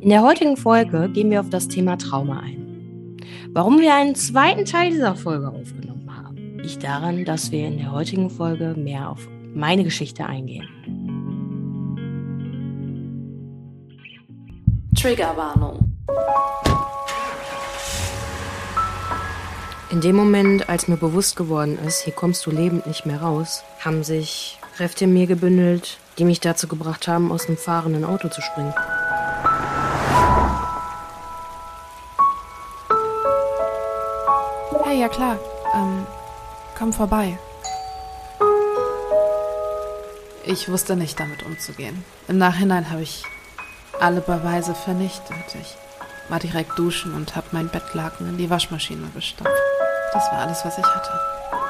In der heutigen Folge gehen wir auf das Thema Trauma ein. Warum wir einen zweiten Teil dieser Folge aufgenommen haben, liegt daran, dass wir in der heutigen Folge mehr auf meine Geschichte eingehen. Triggerwarnung. In dem Moment, als mir bewusst geworden ist, hier kommst du lebend nicht mehr raus, haben sich Kräfte in mir gebündelt, die mich dazu gebracht haben, aus einem fahrenden Auto zu springen. Klar. Ähm, komm vorbei. Ich wusste nicht, damit umzugehen. Im Nachhinein habe ich alle Beweise vernichtet. Ich war direkt duschen und habe mein Bettlaken in die Waschmaschine gestopft. Das war alles, was ich hatte.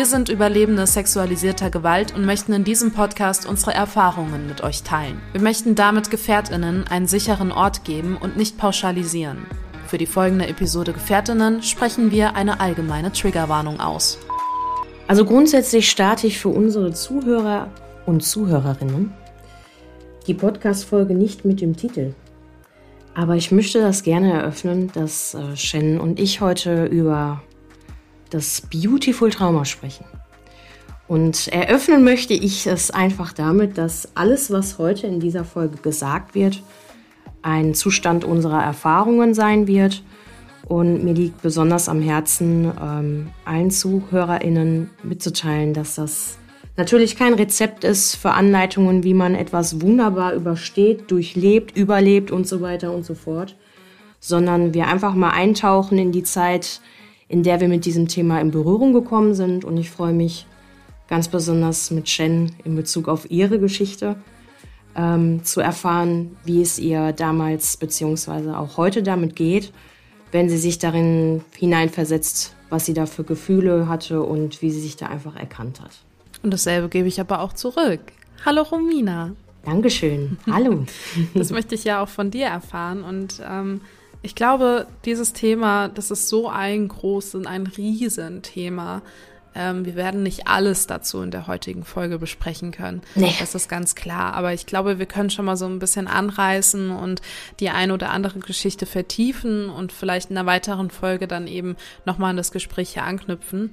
Wir sind Überlebende sexualisierter Gewalt und möchten in diesem Podcast unsere Erfahrungen mit euch teilen. Wir möchten damit Gefährtinnen einen sicheren Ort geben und nicht pauschalisieren. Für die folgende Episode Gefährtinnen sprechen wir eine allgemeine Triggerwarnung aus. Also grundsätzlich starte ich für unsere Zuhörer und Zuhörerinnen die Podcast-Folge nicht mit dem Titel. Aber ich möchte das gerne eröffnen, dass äh, Shannon und ich heute über das Beautiful Trauma sprechen. Und eröffnen möchte ich es einfach damit, dass alles, was heute in dieser Folge gesagt wird, ein Zustand unserer Erfahrungen sein wird. Und mir liegt besonders am Herzen, ähm, allen ZuhörerInnen mitzuteilen, dass das natürlich kein Rezept ist für Anleitungen, wie man etwas wunderbar übersteht, durchlebt, überlebt und so weiter und so fort, sondern wir einfach mal eintauchen in die Zeit, in der wir mit diesem Thema in Berührung gekommen sind. Und ich freue mich ganz besonders mit Shen in Bezug auf ihre Geschichte ähm, zu erfahren, wie es ihr damals beziehungsweise auch heute damit geht, wenn sie sich darin hineinversetzt, was sie da für Gefühle hatte und wie sie sich da einfach erkannt hat. Und dasselbe gebe ich aber auch zurück. Hallo Romina. Dankeschön. Hallo. Das möchte ich ja auch von dir erfahren. Und ähm, ich glaube, dieses Thema, das ist so ein großes ein Riesenthema. Ähm, wir werden nicht alles dazu in der heutigen Folge besprechen können. Nee. Das ist ganz klar. Aber ich glaube, wir können schon mal so ein bisschen anreißen und die eine oder andere Geschichte vertiefen und vielleicht in einer weiteren Folge dann eben nochmal an das Gespräch hier anknüpfen.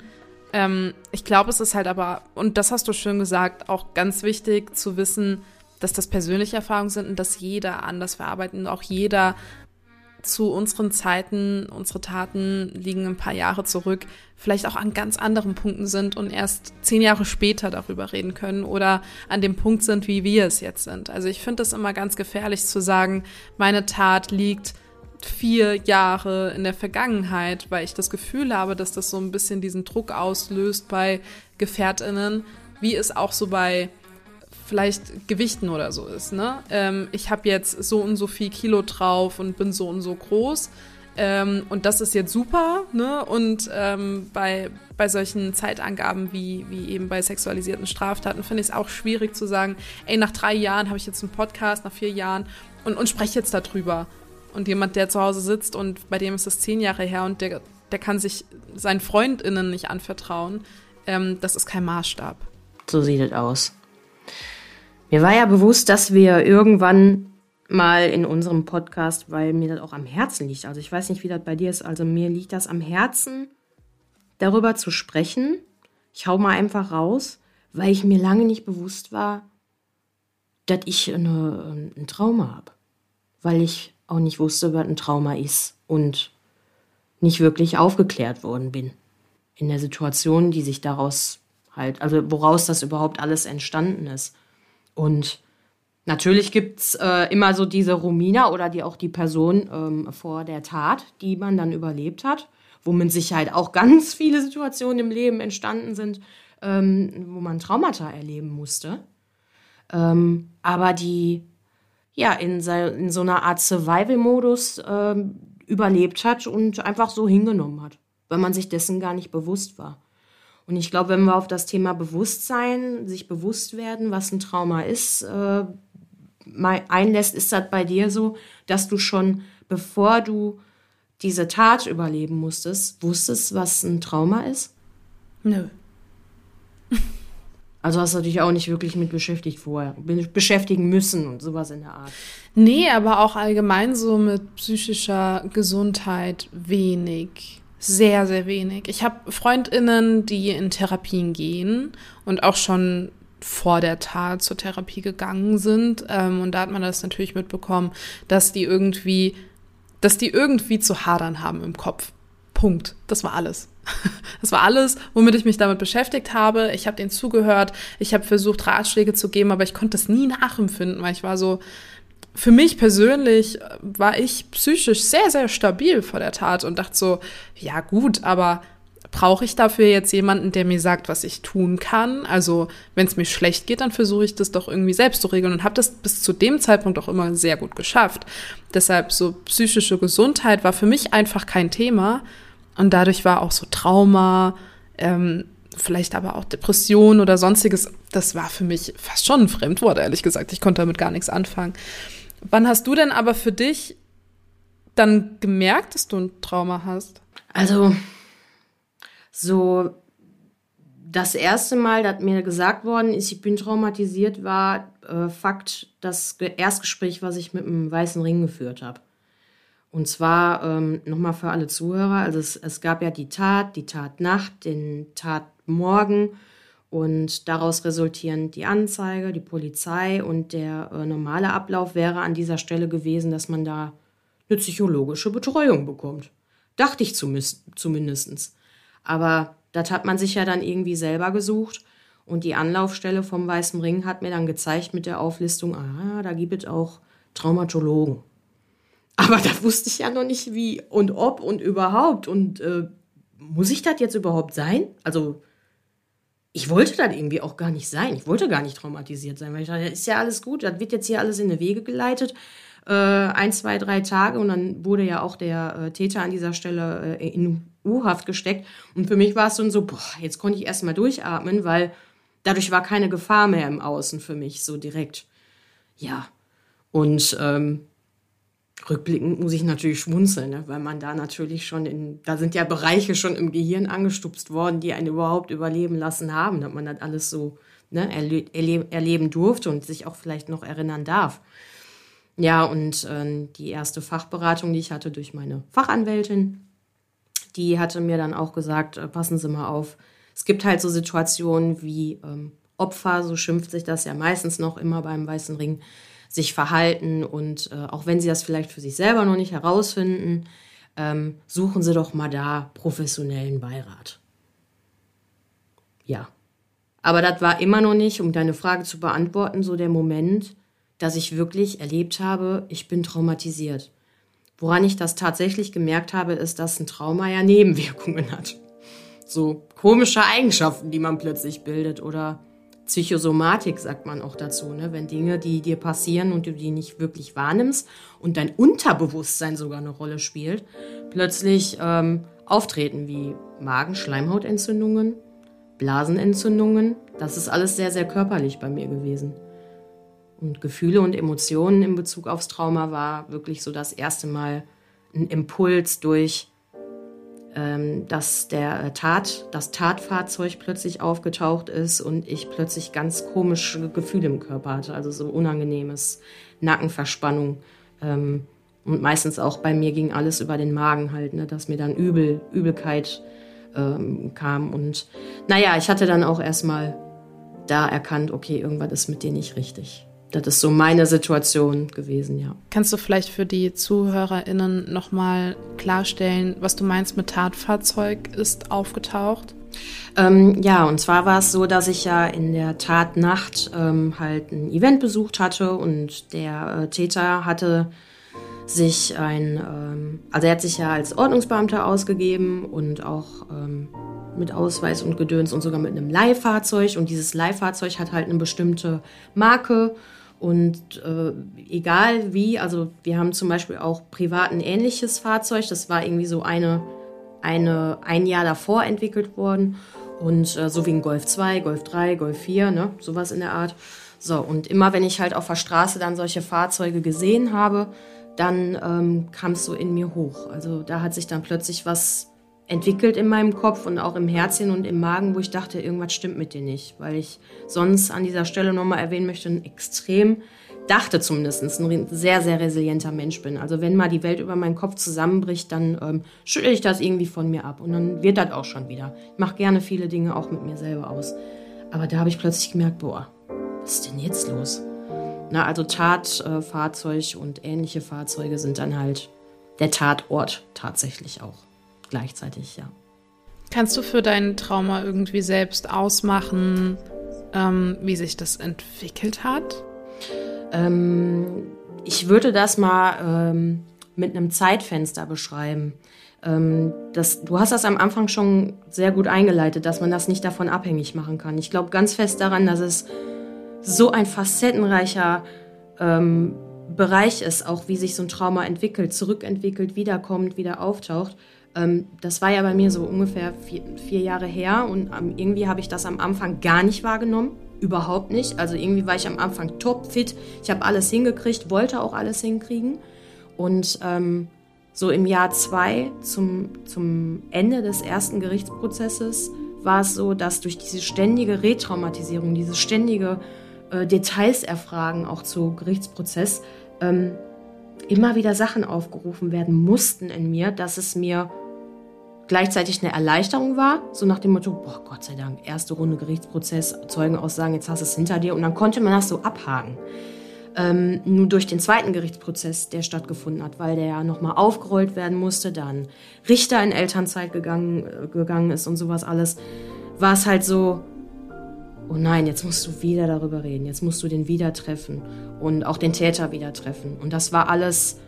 Ähm, ich glaube, es ist halt aber, und das hast du schön gesagt, auch ganz wichtig zu wissen, dass das persönliche Erfahrungen sind und dass jeder anders verarbeitet und auch jeder zu unseren Zeiten, unsere Taten liegen ein paar Jahre zurück, vielleicht auch an ganz anderen Punkten sind und erst zehn Jahre später darüber reden können oder an dem Punkt sind, wie wir es jetzt sind. Also ich finde es immer ganz gefährlich zu sagen, meine Tat liegt vier Jahre in der Vergangenheit, weil ich das Gefühl habe, dass das so ein bisschen diesen Druck auslöst bei Gefährtinnen, wie es auch so bei vielleicht Gewichten oder so ist. Ne? Ähm, ich habe jetzt so und so viel Kilo drauf und bin so und so groß. Ähm, und das ist jetzt super. Ne? Und ähm, bei, bei solchen Zeitangaben wie, wie eben bei sexualisierten Straftaten finde ich es auch schwierig zu sagen, ey, nach drei Jahren habe ich jetzt einen Podcast, nach vier Jahren und, und spreche jetzt darüber. Und jemand, der zu Hause sitzt und bei dem ist das zehn Jahre her und der, der kann sich seinen FreundInnen nicht anvertrauen, ähm, das ist kein Maßstab. So sieht es aus. Mir war ja bewusst, dass wir irgendwann mal in unserem Podcast, weil mir das auch am Herzen liegt. Also ich weiß nicht, wie das bei dir ist. Also mir liegt das am Herzen, darüber zu sprechen. Ich hau mal einfach raus, weil ich mir lange nicht bewusst war, dass ich eine, ein Trauma habe. Weil ich auch nicht wusste, was ein Trauma ist und nicht wirklich aufgeklärt worden bin. In der Situation, die sich daraus halt, also woraus das überhaupt alles entstanden ist. Und natürlich gibt's äh, immer so diese Romina oder die auch die Person ähm, vor der Tat, die man dann überlebt hat, wo mit Sicherheit auch ganz viele Situationen im Leben entstanden sind, ähm, wo man Traumata erleben musste. ähm, aber die ja in, in so einer Art Survival-Modus ähm, überlebt hat und einfach so hingenommen hat, weil man sich dessen gar nicht bewusst war. Und ich glaube, wenn wir auf das Thema Bewusstsein, sich bewusst werden, was ein Trauma ist, äh, einlässt, ist das bei dir so, dass du schon, bevor du diese Tat überleben musstest, wusstest, was ein Trauma ist? Nö. Also hast du dich auch nicht wirklich mit beschäftigt vorher, beschäftigen müssen und sowas in der Art. Nee, aber auch allgemein so mit psychischer Gesundheit wenig. Sehr, sehr wenig. Ich habe Freundinnen, die in Therapien gehen und auch schon vor der Tat zur Therapie gegangen sind. Ähm, und da hat man das natürlich mitbekommen, dass die irgendwie, dass die irgendwie zu hadern haben im Kopf. Punkt. Das war alles. Das war alles, womit ich mich damit beschäftigt habe. Ich habe denen zugehört. Ich habe versucht, Ratschläge zu geben, aber ich konnte es nie nachempfinden, weil ich war so, für mich persönlich war ich psychisch sehr, sehr stabil vor der Tat und dachte so, ja gut, aber brauche ich dafür jetzt jemanden, der mir sagt, was ich tun kann? Also wenn es mir schlecht geht, dann versuche ich das doch irgendwie selbst zu regeln und habe das bis zu dem Zeitpunkt auch immer sehr gut geschafft. Deshalb so psychische Gesundheit war für mich einfach kein Thema und dadurch war auch so Trauma, ähm, vielleicht aber auch Depression oder sonstiges, das war für mich fast schon ein Fremdwort, ehrlich gesagt. Ich konnte damit gar nichts anfangen. Wann hast du denn aber für dich dann gemerkt, dass du ein Trauma hast? Also, so das erste Mal, dass mir gesagt worden ist, ich bin traumatisiert, war äh, Fakt das Erstgespräch, was ich mit dem Weißen Ring geführt habe. Und zwar ähm, nochmal für alle Zuhörer, also es, es gab ja die Tat, die Tatnacht, den Tatmorgen und daraus resultierend die Anzeige, die Polizei und der äh, normale Ablauf wäre an dieser Stelle gewesen, dass man da eine psychologische Betreuung bekommt. Dachte ich zumindest. Aber das hat man sich ja dann irgendwie selber gesucht. Und die Anlaufstelle vom Weißen Ring hat mir dann gezeigt mit der Auflistung, ah, da gibt es auch Traumatologen. Aber da wusste ich ja noch nicht, wie und ob und überhaupt. Und äh, muss ich das jetzt überhaupt sein? Also, ich wollte das irgendwie auch gar nicht sein. Ich wollte gar nicht traumatisiert sein, weil ich dachte, ist ja alles gut, das wird jetzt hier alles in die Wege geleitet. Äh, ein, zwei, drei Tage und dann wurde ja auch der äh, Täter an dieser Stelle äh, in U-Haft gesteckt. Und für mich war es dann so, boah, jetzt konnte ich erstmal durchatmen, weil dadurch war keine Gefahr mehr im Außen für mich, so direkt. Ja. Und ähm, rückblickend muss ich natürlich schmunzeln, ne? weil man da natürlich schon in, da sind ja Bereiche schon im Gehirn angestupst worden, die einen überhaupt überleben lassen haben, dass man das alles so ne, erle erle erleben durfte und sich auch vielleicht noch erinnern darf. Ja, und äh, die erste Fachberatung, die ich hatte durch meine Fachanwältin, die hatte mir dann auch gesagt, äh, passen Sie mal auf, es gibt halt so Situationen wie ähm, Opfer, so schimpft sich das ja meistens noch immer beim Weißen Ring, sich verhalten und äh, auch wenn sie das vielleicht für sich selber noch nicht herausfinden, ähm, suchen sie doch mal da professionellen Beirat. Ja. Aber das war immer noch nicht, um deine Frage zu beantworten, so der Moment, dass ich wirklich erlebt habe, ich bin traumatisiert. Woran ich das tatsächlich gemerkt habe, ist, dass ein Trauma ja Nebenwirkungen hat. So komische Eigenschaften, die man plötzlich bildet oder Psychosomatik sagt man auch dazu, ne? wenn Dinge, die dir passieren und du die nicht wirklich wahrnimmst und dein Unterbewusstsein sogar eine Rolle spielt, plötzlich ähm, auftreten wie Magen-Schleimhautentzündungen, Blasenentzündungen. Das ist alles sehr, sehr körperlich bei mir gewesen. Und Gefühle und Emotionen in Bezug aufs Trauma war wirklich so das erste Mal ein Impuls durch dass der äh, Tat, das Tatfahrzeug plötzlich aufgetaucht ist und ich plötzlich ganz komische Gefühle im Körper hatte, also so unangenehmes Nackenverspannung. Ähm, und meistens auch bei mir ging alles über den Magen halt, ne, dass mir dann Übel, Übelkeit ähm, kam. Und naja, ich hatte dann auch erstmal da erkannt, okay, irgendwas ist mit dir nicht richtig. Das ist so meine Situation gewesen, ja. Kannst du vielleicht für die ZuhörerInnen nochmal klarstellen, was du meinst mit Tatfahrzeug ist aufgetaucht? Ähm, ja, und zwar war es so, dass ich ja in der Tatnacht ähm, halt ein Event besucht hatte und der äh, Täter hatte sich ein, ähm, also er hat sich ja als Ordnungsbeamter ausgegeben und auch ähm, mit Ausweis und Gedöns und sogar mit einem Leihfahrzeug. Und dieses Leihfahrzeug hat halt eine bestimmte Marke. Und äh, egal wie, also wir haben zum Beispiel auch privat ein ähnliches Fahrzeug. Das war irgendwie so eine, eine ein Jahr davor entwickelt worden. Und äh, so wie ein Golf 2, Golf 3, Golf 4, ne, sowas in der Art. So, und immer wenn ich halt auf der Straße dann solche Fahrzeuge gesehen habe, dann ähm, kam es so in mir hoch. Also da hat sich dann plötzlich was entwickelt in meinem Kopf und auch im Herzchen und im Magen, wo ich dachte, irgendwas stimmt mit dir nicht. Weil ich sonst an dieser Stelle nochmal erwähnen möchte, ein extrem, dachte zumindest, ein sehr, sehr resilienter Mensch bin. Also wenn mal die Welt über meinen Kopf zusammenbricht, dann ähm, schüttel ich das irgendwie von mir ab und dann wird das auch schon wieder. Ich mache gerne viele Dinge auch mit mir selber aus. Aber da habe ich plötzlich gemerkt, boah, was ist denn jetzt los? Na, also Tatfahrzeug äh, und ähnliche Fahrzeuge sind dann halt der Tatort tatsächlich auch gleichzeitig, ja. Kannst du für dein Trauma irgendwie selbst ausmachen, ähm, wie sich das entwickelt hat? Ähm, ich würde das mal ähm, mit einem Zeitfenster beschreiben. Ähm, das, du hast das am Anfang schon sehr gut eingeleitet, dass man das nicht davon abhängig machen kann. Ich glaube ganz fest daran, dass es so ein facettenreicher ähm, Bereich ist, auch wie sich so ein Trauma entwickelt, zurückentwickelt, wiederkommt, wieder auftaucht. Ähm, das war ja bei mir so ungefähr vier, vier Jahre her und ähm, irgendwie habe ich das am Anfang gar nicht wahrgenommen. Überhaupt nicht. Also irgendwie war ich am Anfang topfit. Ich habe alles hingekriegt, wollte auch alles hinkriegen. Und ähm, so im Jahr zwei zum, zum Ende des ersten Gerichtsprozesses war es so, dass durch diese ständige Retraumatisierung, dieses ständige äh, Details erfragen, auch zu Gerichtsprozess, ähm, immer wieder Sachen aufgerufen werden mussten in mir, dass es mir gleichzeitig eine Erleichterung war, so nach dem Motto, boah, Gott sei Dank, erste Runde Gerichtsprozess, Zeugenaussagen, jetzt hast du es hinter dir und dann konnte man das so abhaken. Ähm, nur durch den zweiten Gerichtsprozess, der stattgefunden hat, weil der ja nochmal aufgerollt werden musste, dann Richter in Elternzeit gegangen, äh, gegangen ist und sowas alles, war es halt so, oh nein, jetzt musst du wieder darüber reden, jetzt musst du den wieder treffen und auch den Täter wieder treffen. Und das war alles,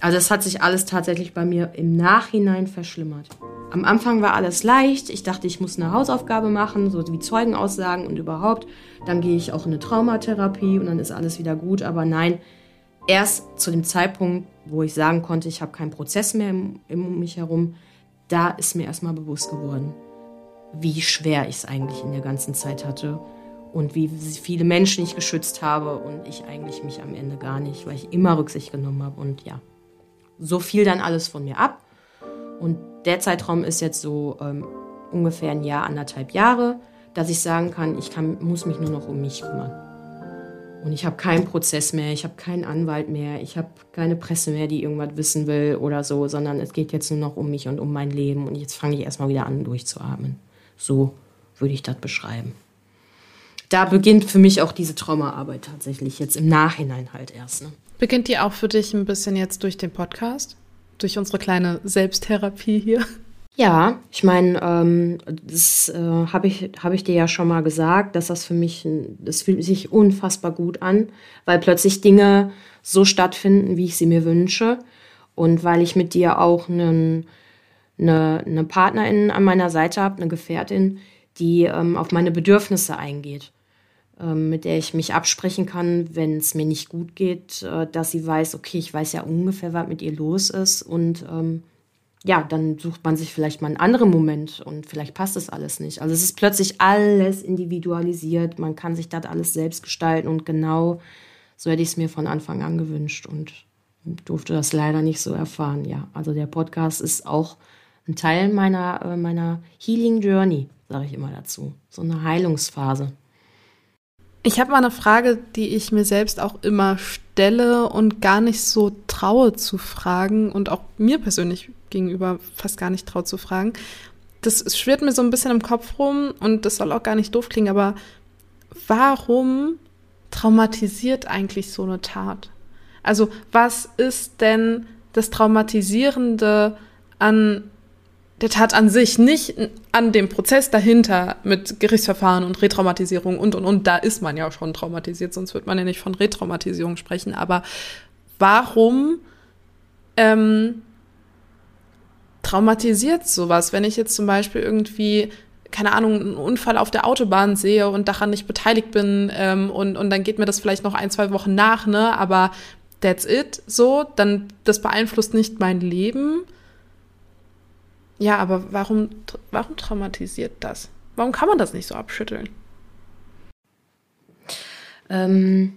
also es hat sich alles tatsächlich bei mir im Nachhinein verschlimmert. Am Anfang war alles leicht. Ich dachte, ich muss eine Hausaufgabe machen, so wie Zeugenaussagen und überhaupt. Dann gehe ich auch in eine Traumatherapie und dann ist alles wieder gut. Aber nein, erst zu dem Zeitpunkt, wo ich sagen konnte, ich habe keinen Prozess mehr um mich herum, da ist mir erstmal bewusst geworden, wie schwer ich es eigentlich in der ganzen Zeit hatte und wie viele Menschen ich geschützt habe und ich eigentlich mich am Ende gar nicht, weil ich immer Rücksicht genommen habe und ja, so fiel dann alles von mir ab und der Zeitraum ist jetzt so ähm, ungefähr ein Jahr, anderthalb Jahre, dass ich sagen kann, ich kann, muss mich nur noch um mich kümmern. Und ich habe keinen Prozess mehr, ich habe keinen Anwalt mehr, ich habe keine Presse mehr, die irgendwas wissen will oder so, sondern es geht jetzt nur noch um mich und um mein Leben und jetzt fange ich erstmal wieder an, durchzuatmen. So würde ich das beschreiben. Da beginnt für mich auch diese Traumaarbeit tatsächlich jetzt im Nachhinein halt erst. Ne? Beginnt die auch für dich ein bisschen jetzt durch den Podcast? Durch unsere kleine Selbsttherapie hier? Ja, ich meine, ähm, das äh, habe ich, hab ich dir ja schon mal gesagt, dass das für mich, das fühlt sich unfassbar gut an, weil plötzlich Dinge so stattfinden, wie ich sie mir wünsche. Und weil ich mit dir auch einen eine, eine Partnerin an meiner Seite habe, eine Gefährtin, die ähm, auf meine Bedürfnisse eingeht, ähm, mit der ich mich absprechen kann, wenn es mir nicht gut geht, äh, dass sie weiß, okay, ich weiß ja ungefähr, was mit ihr los ist und ähm, ja, dann sucht man sich vielleicht mal einen anderen Moment und vielleicht passt das alles nicht. Also es ist plötzlich alles individualisiert, man kann sich das alles selbst gestalten und genau so hätte ich es mir von Anfang an gewünscht und durfte das leider nicht so erfahren. Ja, also der Podcast ist auch ein Teil meiner, äh, meiner Healing Journey, sage ich immer dazu. So eine Heilungsphase. Ich habe mal eine Frage, die ich mir selbst auch immer stelle und gar nicht so traue zu fragen und auch mir persönlich gegenüber fast gar nicht traue zu fragen. Das schwirrt mir so ein bisschen im Kopf rum und das soll auch gar nicht doof klingen, aber warum traumatisiert eigentlich so eine Tat? Also was ist denn das Traumatisierende an der Tat an sich, nicht an dem Prozess dahinter mit Gerichtsverfahren und Retraumatisierung und und und, da ist man ja schon traumatisiert, sonst wird man ja nicht von Retraumatisierung sprechen. Aber warum ähm, traumatisiert sowas, wenn ich jetzt zum Beispiel irgendwie keine Ahnung, einen Unfall auf der Autobahn sehe und daran nicht beteiligt bin ähm, und, und dann geht mir das vielleicht noch ein, zwei Wochen nach, ne? Aber that's it, so, dann das beeinflusst nicht mein Leben. Ja, aber warum, warum traumatisiert das? Warum kann man das nicht so abschütteln? Ähm,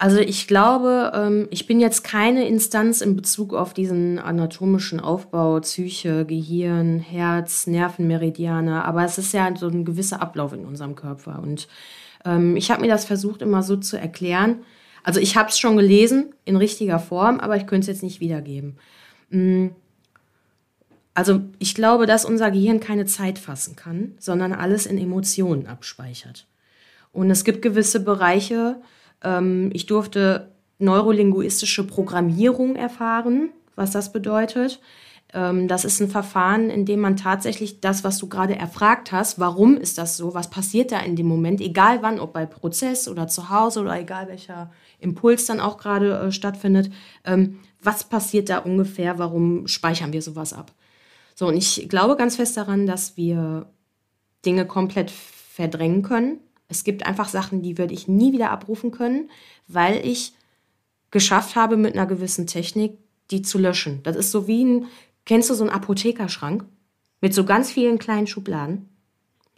also ich glaube, ähm, ich bin jetzt keine Instanz in Bezug auf diesen anatomischen Aufbau, Psyche, Gehirn, Herz, Nervenmeridiane, aber es ist ja so ein gewisser Ablauf in unserem Körper. Und ähm, ich habe mir das versucht immer so zu erklären. Also ich habe es schon gelesen in richtiger Form, aber ich könnte es jetzt nicht wiedergeben. Also ich glaube, dass unser Gehirn keine Zeit fassen kann, sondern alles in Emotionen abspeichert. Und es gibt gewisse Bereiche, ähm, ich durfte neurolinguistische Programmierung erfahren, was das bedeutet. Ähm, das ist ein Verfahren, in dem man tatsächlich das, was du gerade erfragt hast, warum ist das so, was passiert da in dem Moment, egal wann, ob bei Prozess oder zu Hause oder egal welcher Impuls dann auch gerade äh, stattfindet, ähm, was passiert da ungefähr, warum speichern wir sowas ab. So, und ich glaube ganz fest daran, dass wir Dinge komplett verdrängen können, es gibt einfach Sachen, die würde ich nie wieder abrufen können, weil ich geschafft habe, mit einer gewissen Technik die zu löschen. Das ist so wie ein, kennst du so einen Apothekerschrank mit so ganz vielen kleinen Schubladen?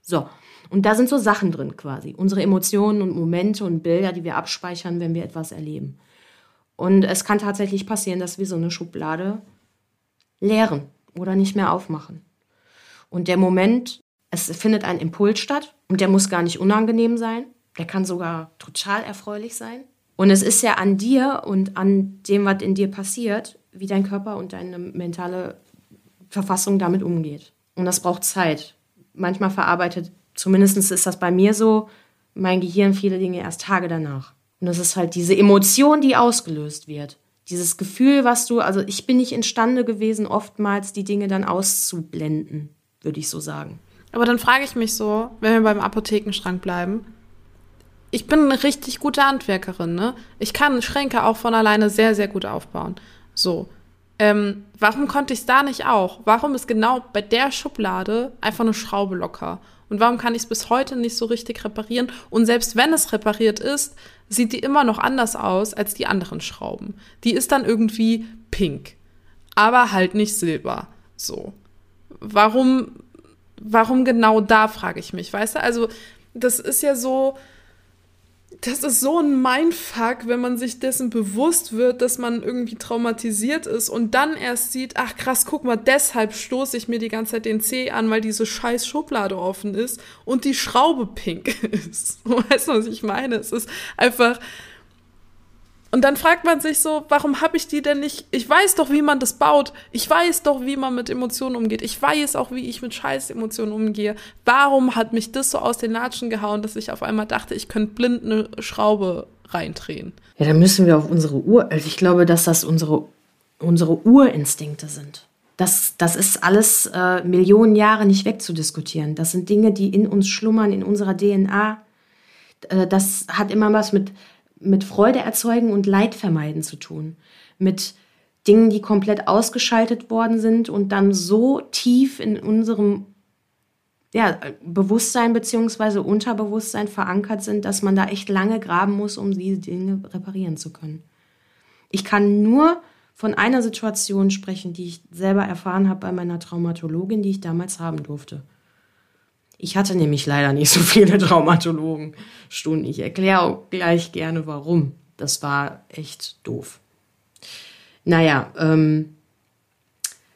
So. Und da sind so Sachen drin quasi. Unsere Emotionen und Momente und Bilder, die wir abspeichern, wenn wir etwas erleben. Und es kann tatsächlich passieren, dass wir so eine Schublade leeren oder nicht mehr aufmachen. Und der Moment, es findet ein Impuls statt und der muss gar nicht unangenehm sein. Der kann sogar total erfreulich sein. Und es ist ja an dir und an dem, was in dir passiert, wie dein Körper und deine mentale Verfassung damit umgeht. Und das braucht Zeit. Manchmal verarbeitet, zumindest ist das bei mir so, mein Gehirn viele Dinge erst Tage danach. Und das ist halt diese Emotion, die ausgelöst wird. Dieses Gefühl, was du, also ich bin nicht imstande gewesen, oftmals die Dinge dann auszublenden, würde ich so sagen. Aber dann frage ich mich so, wenn wir beim Apothekenschrank bleiben, ich bin eine richtig gute Handwerkerin, ne? Ich kann Schränke auch von alleine sehr, sehr gut aufbauen. So. Ähm, warum konnte ich es da nicht auch? Warum ist genau bei der Schublade einfach eine Schraube locker? Und warum kann ich es bis heute nicht so richtig reparieren? Und selbst wenn es repariert ist, sieht die immer noch anders aus als die anderen Schrauben. Die ist dann irgendwie pink, aber halt nicht silber. So. Warum warum genau da, frage ich mich, weißt du? Also, das ist ja so, das ist so ein Mindfuck, wenn man sich dessen bewusst wird, dass man irgendwie traumatisiert ist und dann erst sieht, ach krass, guck mal, deshalb stoße ich mir die ganze Zeit den Zeh an, weil diese scheiß Schublade offen ist und die Schraube pink ist. Weißt du, was ich meine? Es ist einfach, und dann fragt man sich so, warum habe ich die denn nicht? Ich weiß doch, wie man das baut. Ich weiß doch, wie man mit Emotionen umgeht. Ich weiß auch, wie ich mit Scheiß-Emotionen umgehe. Warum hat mich das so aus den Latschen gehauen, dass ich auf einmal dachte, ich könnte blind eine Schraube reindrehen? Ja, dann müssen wir auf unsere Uhr. Also ich glaube, dass das unsere, unsere Urinstinkte sind. Das, das ist alles äh, Millionen Jahre nicht wegzudiskutieren. Das sind Dinge, die in uns schlummern, in unserer DNA. Äh, das hat immer was mit mit Freude erzeugen und Leid vermeiden zu tun. Mit Dingen, die komplett ausgeschaltet worden sind und dann so tief in unserem ja, Bewusstsein bzw. Unterbewusstsein verankert sind, dass man da echt lange graben muss, um diese Dinge reparieren zu können. Ich kann nur von einer Situation sprechen, die ich selber erfahren habe bei meiner Traumatologin, die ich damals haben durfte. Ich hatte nämlich leider nicht so viele Traumatologenstunden. Ich erkläre auch gleich gerne, warum. Das war echt doof. Naja, ähm,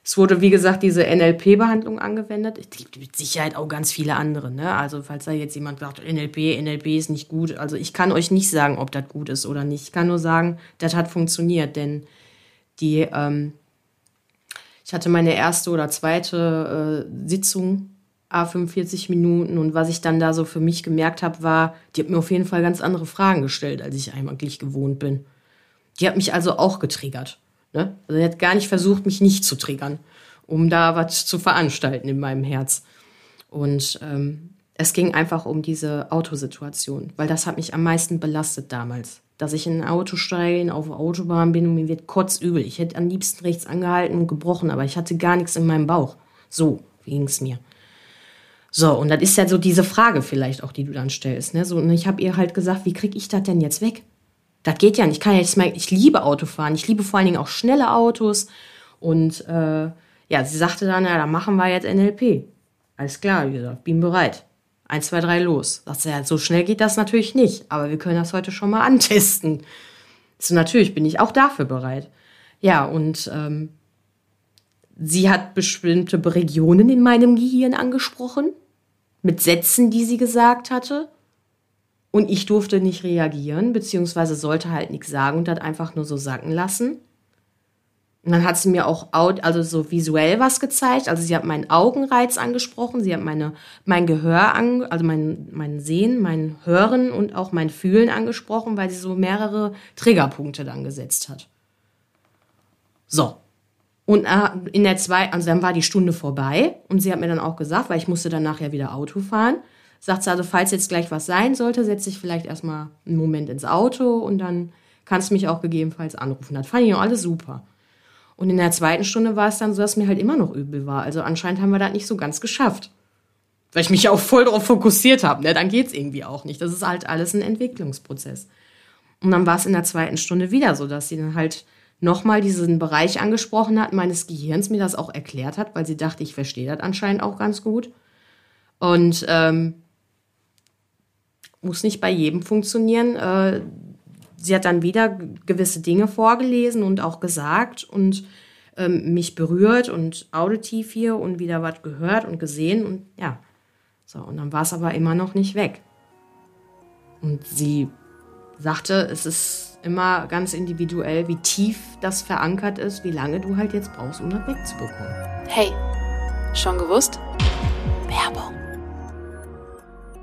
es wurde, wie gesagt, diese NLP-Behandlung angewendet. Es gibt mit Sicherheit auch ganz viele andere. Ne? Also, falls da jetzt jemand sagt, NLP, NLP ist nicht gut. Also, ich kann euch nicht sagen, ob das gut ist oder nicht. Ich kann nur sagen, das hat funktioniert. Denn die, ähm, ich hatte meine erste oder zweite äh, Sitzung A 45 Minuten und was ich dann da so für mich gemerkt habe, war, die hat mir auf jeden Fall ganz andere Fragen gestellt, als ich eigentlich gewohnt bin. Die hat mich also auch getriggert. Ne? Also die hat gar nicht versucht, mich nicht zu triggern, um da was zu veranstalten in meinem Herz. Und ähm, Es ging einfach um diese Autosituation, weil das hat mich am meisten belastet damals. Dass ich in ein Auto steige, auf der Autobahn bin und mir wird kotzübel. Ich hätte am liebsten rechts angehalten und gebrochen, aber ich hatte gar nichts in meinem Bauch. So ging es mir. So, und das ist ja so diese Frage vielleicht auch, die du dann stellst. Ne? So, und ich habe ihr halt gesagt, wie kriege ich das denn jetzt weg? Das geht ja nicht. Ich kann ja jetzt mal, ich liebe Autofahren. Ich liebe vor allen Dingen auch schnelle Autos. Und äh, ja, sie sagte dann, ja, dann machen wir jetzt NLP. Alles klar, wie gesagt, bin bereit. Eins, zwei, drei, los. Sagt sie, ja, so schnell geht das natürlich nicht, aber wir können das heute schon mal antesten. So, natürlich bin ich auch dafür bereit. Ja, und ähm, sie hat bestimmte Regionen in meinem Gehirn angesprochen, mit Sätzen, die sie gesagt hatte. Und ich durfte nicht reagieren, beziehungsweise sollte halt nichts sagen und das einfach nur so sacken lassen. Und dann hat sie mir auch also so visuell was gezeigt. Also sie hat meinen Augenreiz angesprochen, sie hat meine, mein Gehör, an, also mein, mein Sehen, mein Hören und auch mein Fühlen angesprochen, weil sie so mehrere Triggerpunkte dann gesetzt hat. So. Und äh, in der zwei, also dann war die Stunde vorbei und sie hat mir dann auch gesagt, weil ich musste dann nachher wieder Auto fahren, sagt sie also, falls jetzt gleich was sein sollte, setze ich vielleicht erstmal einen Moment ins Auto und dann kannst du mich auch gegebenenfalls anrufen. Das fand ich auch alles super. Und in der zweiten Stunde war es dann so, dass mir halt immer noch übel war. Also anscheinend haben wir das nicht so ganz geschafft. Weil ich mich ja auch voll darauf fokussiert habe. Ne? Dann geht's irgendwie auch nicht. Das ist halt alles ein Entwicklungsprozess. Und dann war es in der zweiten Stunde wieder so, dass sie dann halt nochmal diesen Bereich angesprochen hat, meines Gehirns, mir das auch erklärt hat, weil sie dachte, ich verstehe das anscheinend auch ganz gut. Und ähm, muss nicht bei jedem funktionieren. Äh, sie hat dann wieder gewisse Dinge vorgelesen und auch gesagt und ähm, mich berührt und auditiv hier und wieder was gehört und gesehen und ja. So, und dann war es aber immer noch nicht weg. Und sie sagte, es ist immer ganz individuell, wie tief das verankert ist, wie lange du halt jetzt brauchst, um das wegzubekommen. Hey, schon gewusst? Werbung.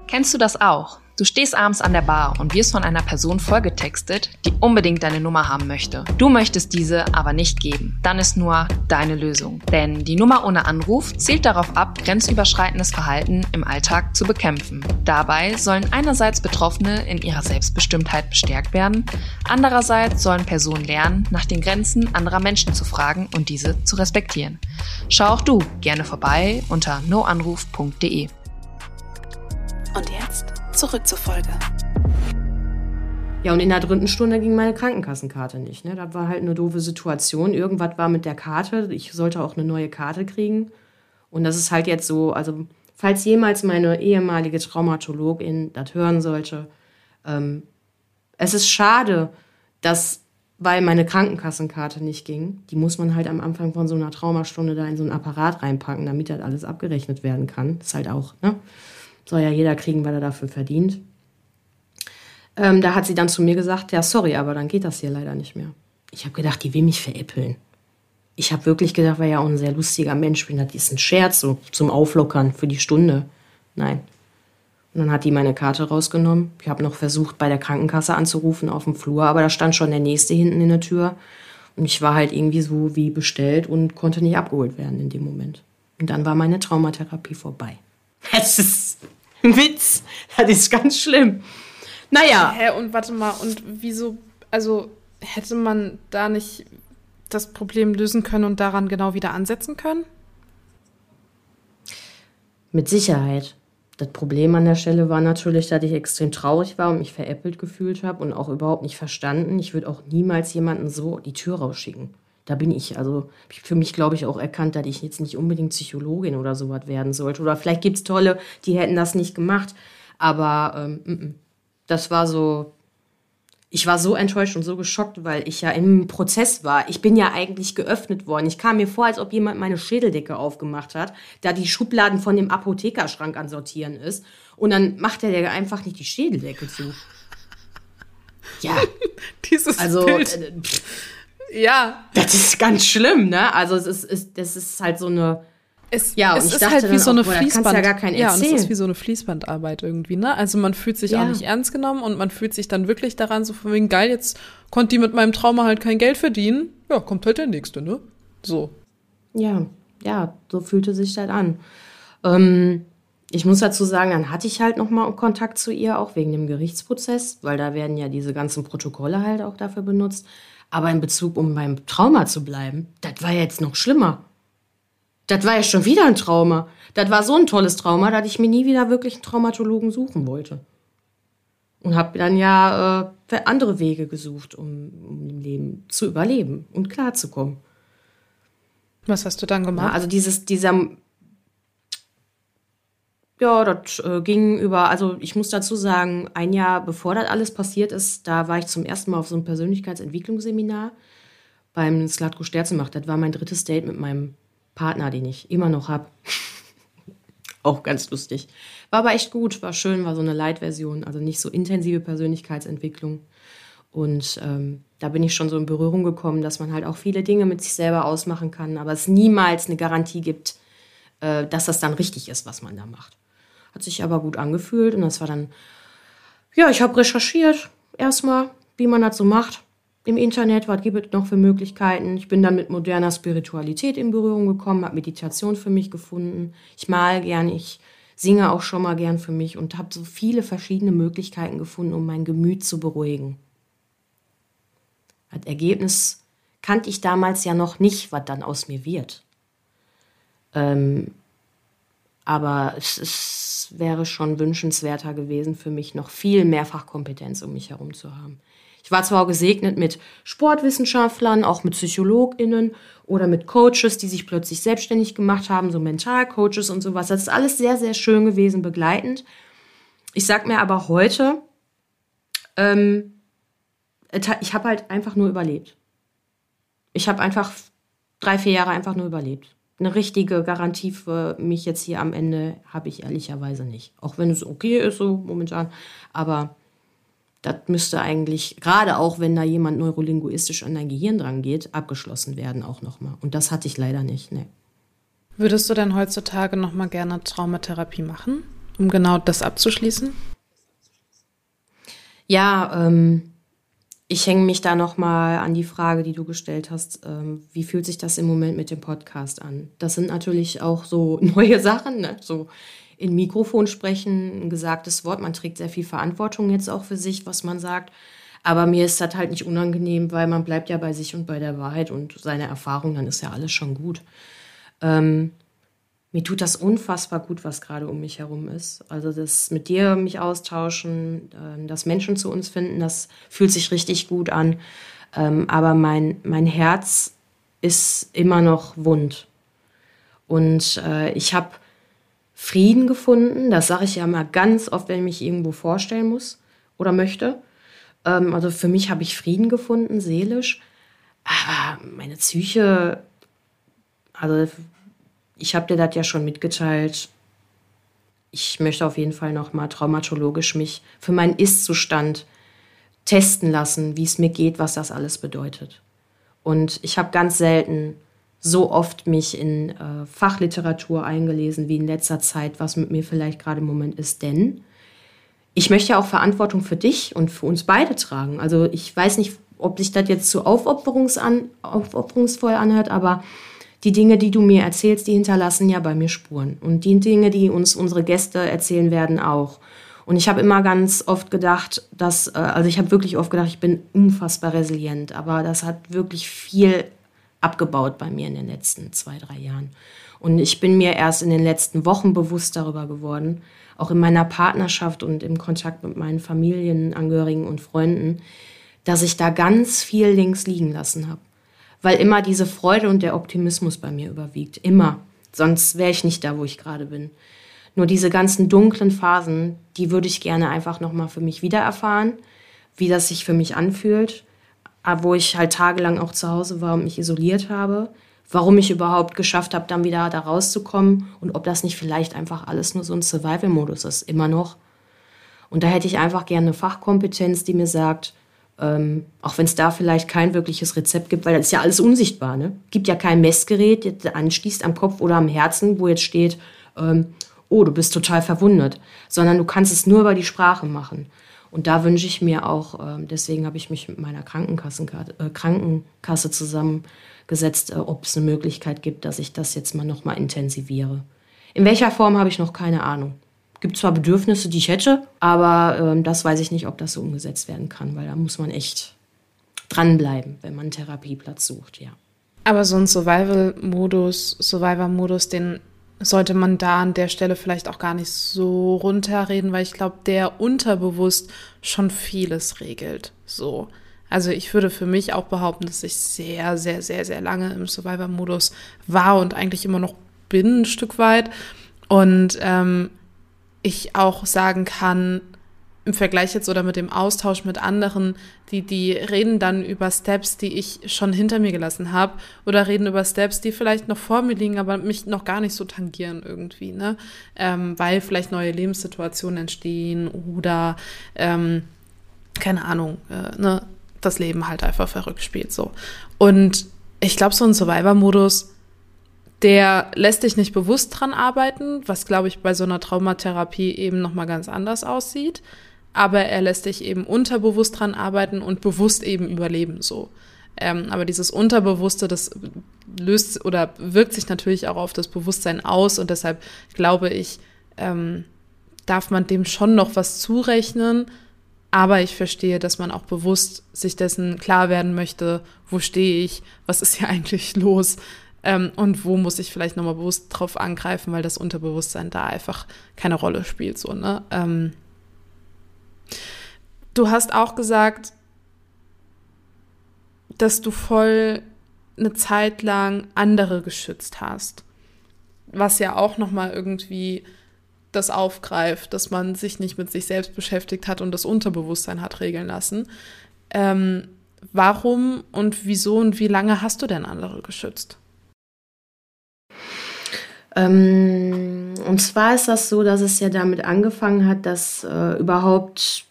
Kennst du das auch? Du stehst abends an der Bar und wirst von einer Person vollgetextet, die unbedingt deine Nummer haben möchte. Du möchtest diese aber nicht geben. Dann ist nur deine Lösung. Denn die Nummer ohne Anruf zielt darauf ab, grenzüberschreitendes Verhalten im Alltag zu bekämpfen. Dabei sollen einerseits Betroffene in ihrer Selbstbestimmtheit bestärkt werden, andererseits sollen Personen lernen, nach den Grenzen anderer Menschen zu fragen und diese zu respektieren. Schau auch du gerne vorbei unter noanruf.de. Und jetzt? Zurück zur Folge. Ja, und in der dritten Stunde ging meine Krankenkassenkarte nicht. Ne? Das war halt eine doofe Situation. Irgendwas war mit der Karte. Ich sollte auch eine neue Karte kriegen. Und das ist halt jetzt so, also falls jemals meine ehemalige Traumatologin das hören sollte, ähm, es ist schade, dass, weil meine Krankenkassenkarte nicht ging, die muss man halt am Anfang von so einer Traumastunde da in so ein Apparat reinpacken, damit das alles abgerechnet werden kann. Das ist halt auch, ne? Soll ja jeder kriegen, weil er dafür verdient. Ähm, da hat sie dann zu mir gesagt, ja, sorry, aber dann geht das hier leider nicht mehr. Ich habe gedacht, die will mich veräppeln. Ich habe wirklich gedacht, weil ja auch ein sehr lustiger Mensch bin, das ist ein Scherz so zum Auflockern für die Stunde. Nein. Und dann hat die meine Karte rausgenommen. Ich habe noch versucht, bei der Krankenkasse anzurufen auf dem Flur, aber da stand schon der Nächste hinten in der Tür. Und ich war halt irgendwie so wie bestellt und konnte nicht abgeholt werden in dem Moment. Und dann war meine Traumatherapie vorbei. Es ist Witz. Das ist ganz schlimm. Naja. Hä, und warte mal, und wieso, also hätte man da nicht das Problem lösen können und daran genau wieder ansetzen können? Mit Sicherheit. Das Problem an der Stelle war natürlich, dass ich extrem traurig war und mich veräppelt gefühlt habe und auch überhaupt nicht verstanden. Ich würde auch niemals jemanden so die Tür rausschicken da bin ich, also für mich, glaube ich, auch erkannt, dass ich jetzt nicht unbedingt Psychologin oder sowas werden sollte. Oder vielleicht gibt es tolle, die hätten das nicht gemacht. Aber ähm, m -m. das war so, ich war so enttäuscht und so geschockt, weil ich ja im Prozess war. Ich bin ja eigentlich geöffnet worden. Ich kam mir vor, als ob jemand meine Schädeldecke aufgemacht hat, da die Schubladen von dem Apothekerschrank an sortieren ist. Und dann macht er der einfach nicht die Schädeldecke zu. Ja. Dieses also, Bild. Äh, ja. Das ist ganz schlimm, ne? Also es ist, ist das ist halt so eine. Es, ja, es ist halt wie so eine auch, Fließband. Ja, gar keinen ja, und es ist wie so eine Fließbandarbeit irgendwie, ne? Also man fühlt sich ja. auch nicht ernst genommen und man fühlt sich dann wirklich daran so von wegen geil, jetzt konnte die mit meinem Trauma halt kein Geld verdienen. Ja, kommt halt der nächste, ne? So. Ja, ja, so fühlte sich das an. Ähm, ich muss dazu sagen, dann hatte ich halt nochmal Kontakt zu ihr, auch wegen dem Gerichtsprozess, weil da werden ja diese ganzen Protokolle halt auch dafür benutzt. Aber in Bezug, um beim Trauma zu bleiben, das war jetzt noch schlimmer. Das war ja schon wieder ein Trauma. Das war so ein tolles Trauma, dass ich mir nie wieder wirklich einen Traumatologen suchen wollte. Und habe dann ja äh, andere Wege gesucht, um, um im Leben zu überleben und klarzukommen. Was hast du dann gemacht? Ja, also dieses, dieser, ja, das äh, ging über, also ich muss dazu sagen, ein Jahr bevor das alles passiert ist, da war ich zum ersten Mal auf so einem Persönlichkeitsentwicklungsseminar beim Slatko Sterzemach. Das war mein drittes Date mit meinem Partner, den ich immer noch habe. Auch ganz lustig. War aber echt gut, war schön, war so eine Light-Version, also nicht so intensive Persönlichkeitsentwicklung. Und ähm, da bin ich schon so in Berührung gekommen, dass man halt auch viele Dinge mit sich selber ausmachen kann, aber es niemals eine Garantie gibt, äh, dass das dann richtig ist, was man da macht. Hat sich aber gut angefühlt und das war dann, ja, ich habe recherchiert erstmal, wie man das so macht im Internet, was gibt es noch für Möglichkeiten. Ich bin dann mit moderner Spiritualität in Berührung gekommen, habe Meditation für mich gefunden. Ich mal gern, ich singe auch schon mal gern für mich und habe so viele verschiedene Möglichkeiten gefunden, um mein Gemüt zu beruhigen. Als Ergebnis kannte ich damals ja noch nicht, was dann aus mir wird. Ähm, aber es, es wäre schon wünschenswerter gewesen für mich, noch viel mehr Fachkompetenz um mich herum zu haben. Ich war zwar gesegnet mit Sportwissenschaftlern, auch mit PsychologInnen oder mit Coaches, die sich plötzlich selbstständig gemacht haben, so Mentalcoaches und sowas. Das ist alles sehr, sehr schön gewesen, begleitend. Ich sag mir aber heute, ähm, ich habe halt einfach nur überlebt. Ich habe einfach drei, vier Jahre einfach nur überlebt. Eine richtige Garantie für mich jetzt hier am Ende habe ich ehrlicherweise nicht. Auch wenn es okay ist, so momentan. Aber das müsste eigentlich, gerade auch wenn da jemand neurolinguistisch an dein Gehirn dran geht, abgeschlossen werden auch nochmal. Und das hatte ich leider nicht. Nee. Würdest du denn heutzutage nochmal gerne Traumatherapie machen, um genau das abzuschließen? Ja, ähm, ich hänge mich da nochmal an die Frage, die du gestellt hast. Ähm, wie fühlt sich das im Moment mit dem Podcast an? Das sind natürlich auch so neue Sachen, ne? so in Mikrofon sprechen, ein gesagtes Wort. Man trägt sehr viel Verantwortung jetzt auch für sich, was man sagt. Aber mir ist das halt nicht unangenehm, weil man bleibt ja bei sich und bei der Wahrheit und seiner Erfahrung, dann ist ja alles schon gut. Ähm, mir tut das unfassbar gut, was gerade um mich herum ist. Also das mit dir mich austauschen, äh, dass Menschen zu uns finden, das fühlt sich richtig gut an. Ähm, aber mein, mein Herz ist immer noch wund. Und äh, ich habe Frieden gefunden. Das sage ich ja mal ganz oft, wenn ich mich irgendwo vorstellen muss oder möchte. Ähm, also für mich habe ich Frieden gefunden, seelisch. Aber meine Psyche, also ich habe dir das ja schon mitgeteilt. Ich möchte auf jeden Fall noch mal traumatologisch mich für meinen Ist-Zustand testen lassen, wie es mir geht, was das alles bedeutet. Und ich habe ganz selten so oft mich in äh, Fachliteratur eingelesen wie in letzter Zeit, was mit mir vielleicht gerade im Moment ist. Denn ich möchte ja auch Verantwortung für dich und für uns beide tragen. Also ich weiß nicht, ob sich das jetzt zu aufopferungsvoll anhört, aber die Dinge, die du mir erzählst, die hinterlassen ja bei mir Spuren. Und die Dinge, die uns unsere Gäste erzählen werden, auch. Und ich habe immer ganz oft gedacht, dass, äh, also ich habe wirklich oft gedacht, ich bin unfassbar resilient, aber das hat wirklich viel abgebaut bei mir in den letzten zwei, drei Jahren. Und ich bin mir erst in den letzten Wochen bewusst darüber geworden, auch in meiner Partnerschaft und im Kontakt mit meinen Familienangehörigen und Freunden, dass ich da ganz viel links liegen lassen habe. Weil immer diese Freude und der Optimismus bei mir überwiegt. Immer. Sonst wäre ich nicht da, wo ich gerade bin. Nur diese ganzen dunklen Phasen, die würde ich gerne einfach nochmal für mich wieder erfahren, wie das sich für mich anfühlt wo ich halt tagelang auch zu Hause war und mich isoliert habe, warum ich überhaupt geschafft habe, dann wieder da rauszukommen und ob das nicht vielleicht einfach alles nur so ein Survival-Modus ist, immer noch. Und da hätte ich einfach gerne eine Fachkompetenz, die mir sagt, ähm, auch wenn es da vielleicht kein wirkliches Rezept gibt, weil das ist ja alles unsichtbar. Ne? gibt ja kein Messgerät, das anschließt am Kopf oder am Herzen, wo jetzt steht, ähm, oh, du bist total verwundert, sondern du kannst es nur über die Sprache machen. Und da wünsche ich mir auch, ähm, deswegen habe ich mich mit meiner äh, Krankenkasse zusammengesetzt, äh, ob es eine Möglichkeit gibt, dass ich das jetzt mal nochmal intensiviere. In welcher Form habe ich noch keine Ahnung. Gibt zwar Bedürfnisse, die ich hätte, aber ähm, das weiß ich nicht, ob das so umgesetzt werden kann, weil da muss man echt dranbleiben, wenn man einen Therapieplatz sucht, ja. Aber so ein Survival-Modus, Survivor-Modus, den sollte man da an der Stelle vielleicht auch gar nicht so runterreden, weil ich glaube, der unterbewusst schon vieles regelt. So. Also ich würde für mich auch behaupten, dass ich sehr, sehr, sehr, sehr lange im Survivor-Modus war und eigentlich immer noch bin, ein Stück weit. Und ähm, ich auch sagen kann, im Vergleich jetzt oder mit dem Austausch mit anderen, die, die reden dann über Steps, die ich schon hinter mir gelassen habe oder reden über Steps, die vielleicht noch vor mir liegen, aber mich noch gar nicht so tangieren irgendwie, ne? Ähm, weil vielleicht neue Lebenssituationen entstehen oder ähm, keine Ahnung, äh, ne? das Leben halt einfach verrückt spielt so. Und ich glaube, so ein Survivor-Modus, der lässt dich nicht bewusst dran arbeiten, was glaube ich bei so einer Traumatherapie eben nochmal ganz anders aussieht aber er lässt dich eben unterbewusst dran arbeiten und bewusst eben überleben so. Ähm, aber dieses Unterbewusste, das löst oder wirkt sich natürlich auch auf das Bewusstsein aus und deshalb glaube ich, ähm, darf man dem schon noch was zurechnen. Aber ich verstehe, dass man auch bewusst sich dessen klar werden möchte, wo stehe ich, was ist hier eigentlich los ähm, und wo muss ich vielleicht nochmal bewusst drauf angreifen, weil das Unterbewusstsein da einfach keine Rolle spielt. So, ne? Ähm, Du hast auch gesagt, dass du voll eine Zeit lang andere geschützt hast. Was ja auch nochmal irgendwie das aufgreift, dass man sich nicht mit sich selbst beschäftigt hat und das Unterbewusstsein hat regeln lassen. Ähm, warum und wieso und wie lange hast du denn andere geschützt? Ähm, und zwar ist das so, dass es ja damit angefangen hat, dass äh, überhaupt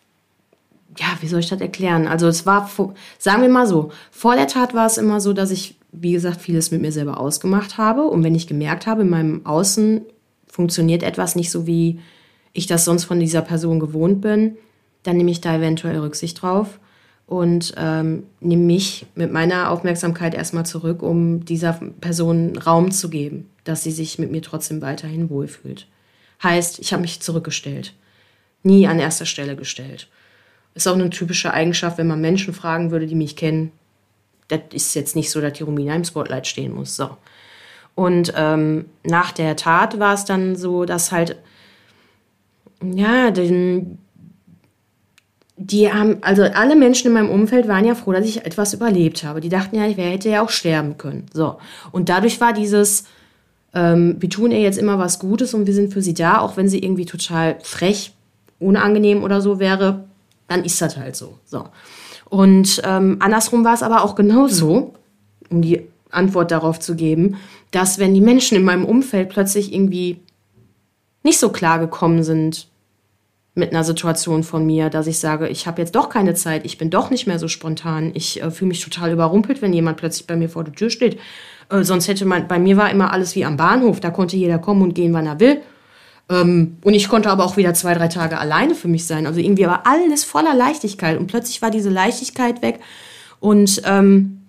ja, wie soll ich das erklären? Also es war, sagen wir mal so, vor der Tat war es immer so, dass ich, wie gesagt, vieles mit mir selber ausgemacht habe. Und wenn ich gemerkt habe, in meinem Außen funktioniert etwas nicht so, wie ich das sonst von dieser Person gewohnt bin, dann nehme ich da eventuell Rücksicht drauf und ähm, nehme mich mit meiner Aufmerksamkeit erstmal zurück, um dieser Person Raum zu geben, dass sie sich mit mir trotzdem weiterhin wohlfühlt. Heißt, ich habe mich zurückgestellt, nie an erster Stelle gestellt. Ist auch eine typische Eigenschaft, wenn man Menschen fragen würde, die mich kennen. Das ist jetzt nicht so, dass die Romina im Spotlight stehen muss. So. Und ähm, nach der Tat war es dann so, dass halt, ja, den, die haben, also alle Menschen in meinem Umfeld waren ja froh, dass ich etwas überlebt habe. Die dachten ja, ich hätte ja auch sterben können. So. Und dadurch war dieses, ähm, wir tun ihr jetzt immer was Gutes und wir sind für sie da, auch wenn sie irgendwie total frech, unangenehm oder so wäre, dann ist das halt so. so. Und ähm, andersrum war es aber auch genauso, um die Antwort darauf zu geben, dass wenn die Menschen in meinem Umfeld plötzlich irgendwie nicht so klar gekommen sind mit einer Situation von mir, dass ich sage, ich habe jetzt doch keine Zeit, ich bin doch nicht mehr so spontan, ich äh, fühle mich total überrumpelt, wenn jemand plötzlich bei mir vor der Tür steht. Äh, sonst hätte man, bei mir war immer alles wie am Bahnhof, da konnte jeder kommen und gehen, wann er will. Ähm, und ich konnte aber auch wieder zwei, drei Tage alleine für mich sein. Also irgendwie war alles voller Leichtigkeit. Und plötzlich war diese Leichtigkeit weg. Und ähm,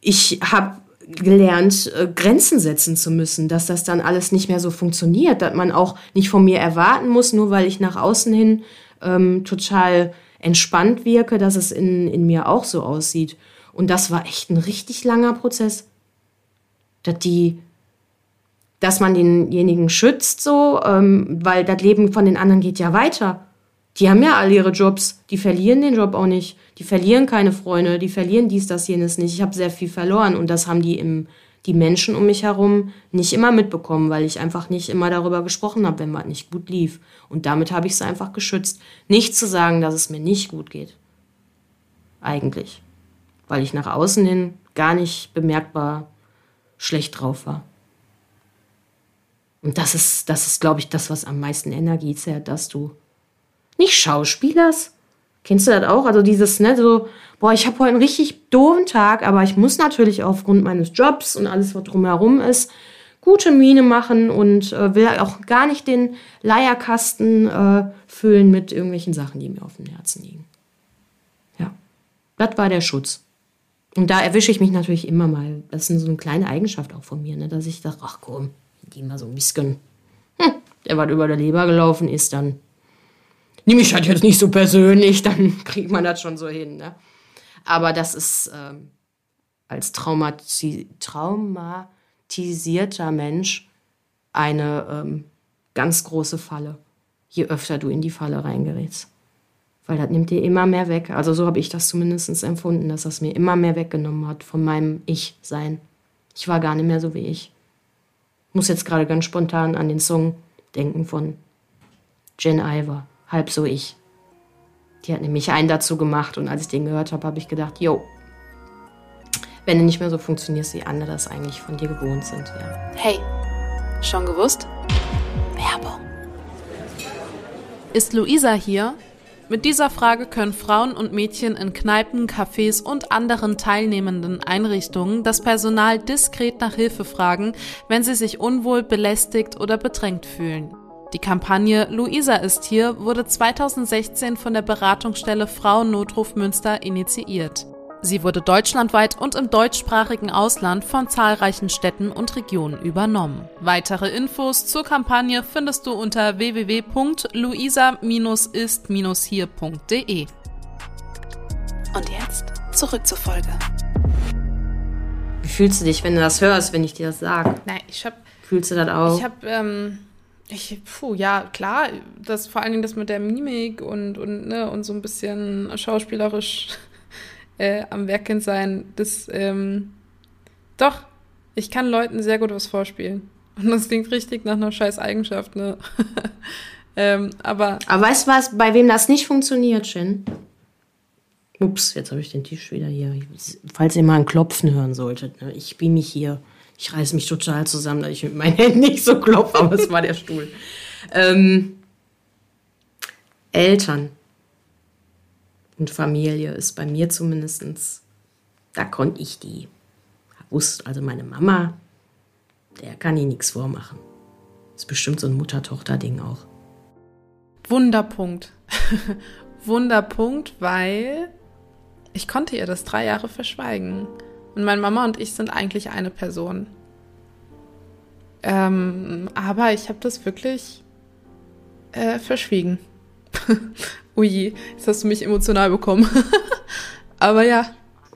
ich habe gelernt, äh, Grenzen setzen zu müssen, dass das dann alles nicht mehr so funktioniert, dass man auch nicht von mir erwarten muss, nur weil ich nach außen hin ähm, total entspannt wirke, dass es in, in mir auch so aussieht. Und das war echt ein richtig langer Prozess. Dass die dass man denjenigen schützt, so, ähm, weil das Leben von den anderen geht ja weiter. Die haben ja alle ihre Jobs, die verlieren den Job auch nicht, die verlieren keine Freunde, die verlieren dies, das, jenes nicht. Ich habe sehr viel verloren und das haben die im, die Menschen um mich herum nicht immer mitbekommen, weil ich einfach nicht immer darüber gesprochen habe, wenn was nicht gut lief. Und damit habe ich es einfach geschützt. Nicht zu sagen, dass es mir nicht gut geht. Eigentlich. Weil ich nach außen hin gar nicht bemerkbar schlecht drauf war. Und das ist, das ist, glaube ich, das, was am meisten Energie zehrt, dass du nicht Schauspielers. Kennst du das auch? Also dieses, ne, so, boah, ich habe heute einen richtig doofen Tag, aber ich muss natürlich aufgrund meines Jobs und alles, was drumherum ist, gute Miene machen und äh, will auch gar nicht den Leierkasten äh, füllen mit irgendwelchen Sachen, die mir auf dem Herzen liegen. Ja, das war der Schutz. Und da erwische ich mich natürlich immer mal. Das ist so eine kleine Eigenschaft auch von mir, ne, dass ich dachte, ach komm, die mal so ein bisschen hm, der was über der Leber gelaufen ist, dann nehme ich das jetzt nicht so persönlich, dann kriegt man das schon so hin. Ne? Aber das ist ähm, als Traumati traumatisierter Mensch eine ähm, ganz große Falle, je öfter du in die Falle reingerätst. Weil das nimmt dir immer mehr weg. Also so habe ich das zumindest empfunden, dass das mir immer mehr weggenommen hat von meinem Ich-Sein. Ich war gar nicht mehr so wie ich. Muss jetzt gerade ganz spontan an den Song denken von Jen Iver, halb so ich. Die hat nämlich einen dazu gemacht und als ich den gehört habe, habe ich gedacht, yo, wenn du nicht mehr so funktionierst, wie andere das eigentlich von dir gewohnt sind. Ja. Hey, schon gewusst? Werbung. Ist Luisa hier? Mit dieser Frage können Frauen und Mädchen in Kneipen, Cafés und anderen teilnehmenden Einrichtungen das Personal diskret nach Hilfe fragen, wenn sie sich unwohl, belästigt oder bedrängt fühlen. Die Kampagne Luisa ist hier wurde 2016 von der Beratungsstelle Frauennotruf Münster initiiert. Sie wurde deutschlandweit und im deutschsprachigen Ausland von zahlreichen Städten und Regionen übernommen. Weitere Infos zur Kampagne findest du unter www.luisa-ist-hier.de. Und jetzt zurück zur Folge. Wie fühlst du dich, wenn du das hörst, wenn ich dir das sage? Nein, ich hab. Fühlst du das auch? Ich hab, ähm, ich, puh, ja, klar, das vor allen Dingen das mit der Mimik und, und, ne, und so ein bisschen schauspielerisch äh, am Werken sein. Das, ähm, doch, ich kann Leuten sehr gut was vorspielen. Und das klingt richtig nach einer scheiß Eigenschaft, ne? ähm, aber. Aber weißt du was, bei wem das nicht funktioniert, Shin? Ups, jetzt habe ich den Tisch wieder hier. Falls ihr mal ein Klopfen hören solltet, ne? ich bin mich hier. Ich reiße mich total zusammen, dass ich mit meinen Händen nicht so klopfe, aber es war der Stuhl. Ähm, Eltern und Familie ist bei mir zumindest, da konnte ich die, wusste, also meine Mama, der kann ich nichts vormachen. Ist bestimmt so ein Mutter-Tochter-Ding auch. Wunderpunkt. Wunderpunkt, weil ich konnte ihr das drei Jahre verschweigen. Und meine Mama und ich sind eigentlich eine Person. Ähm, aber ich habe das wirklich äh, verschwiegen. Ui, jetzt hast du mich emotional bekommen. Aber ja.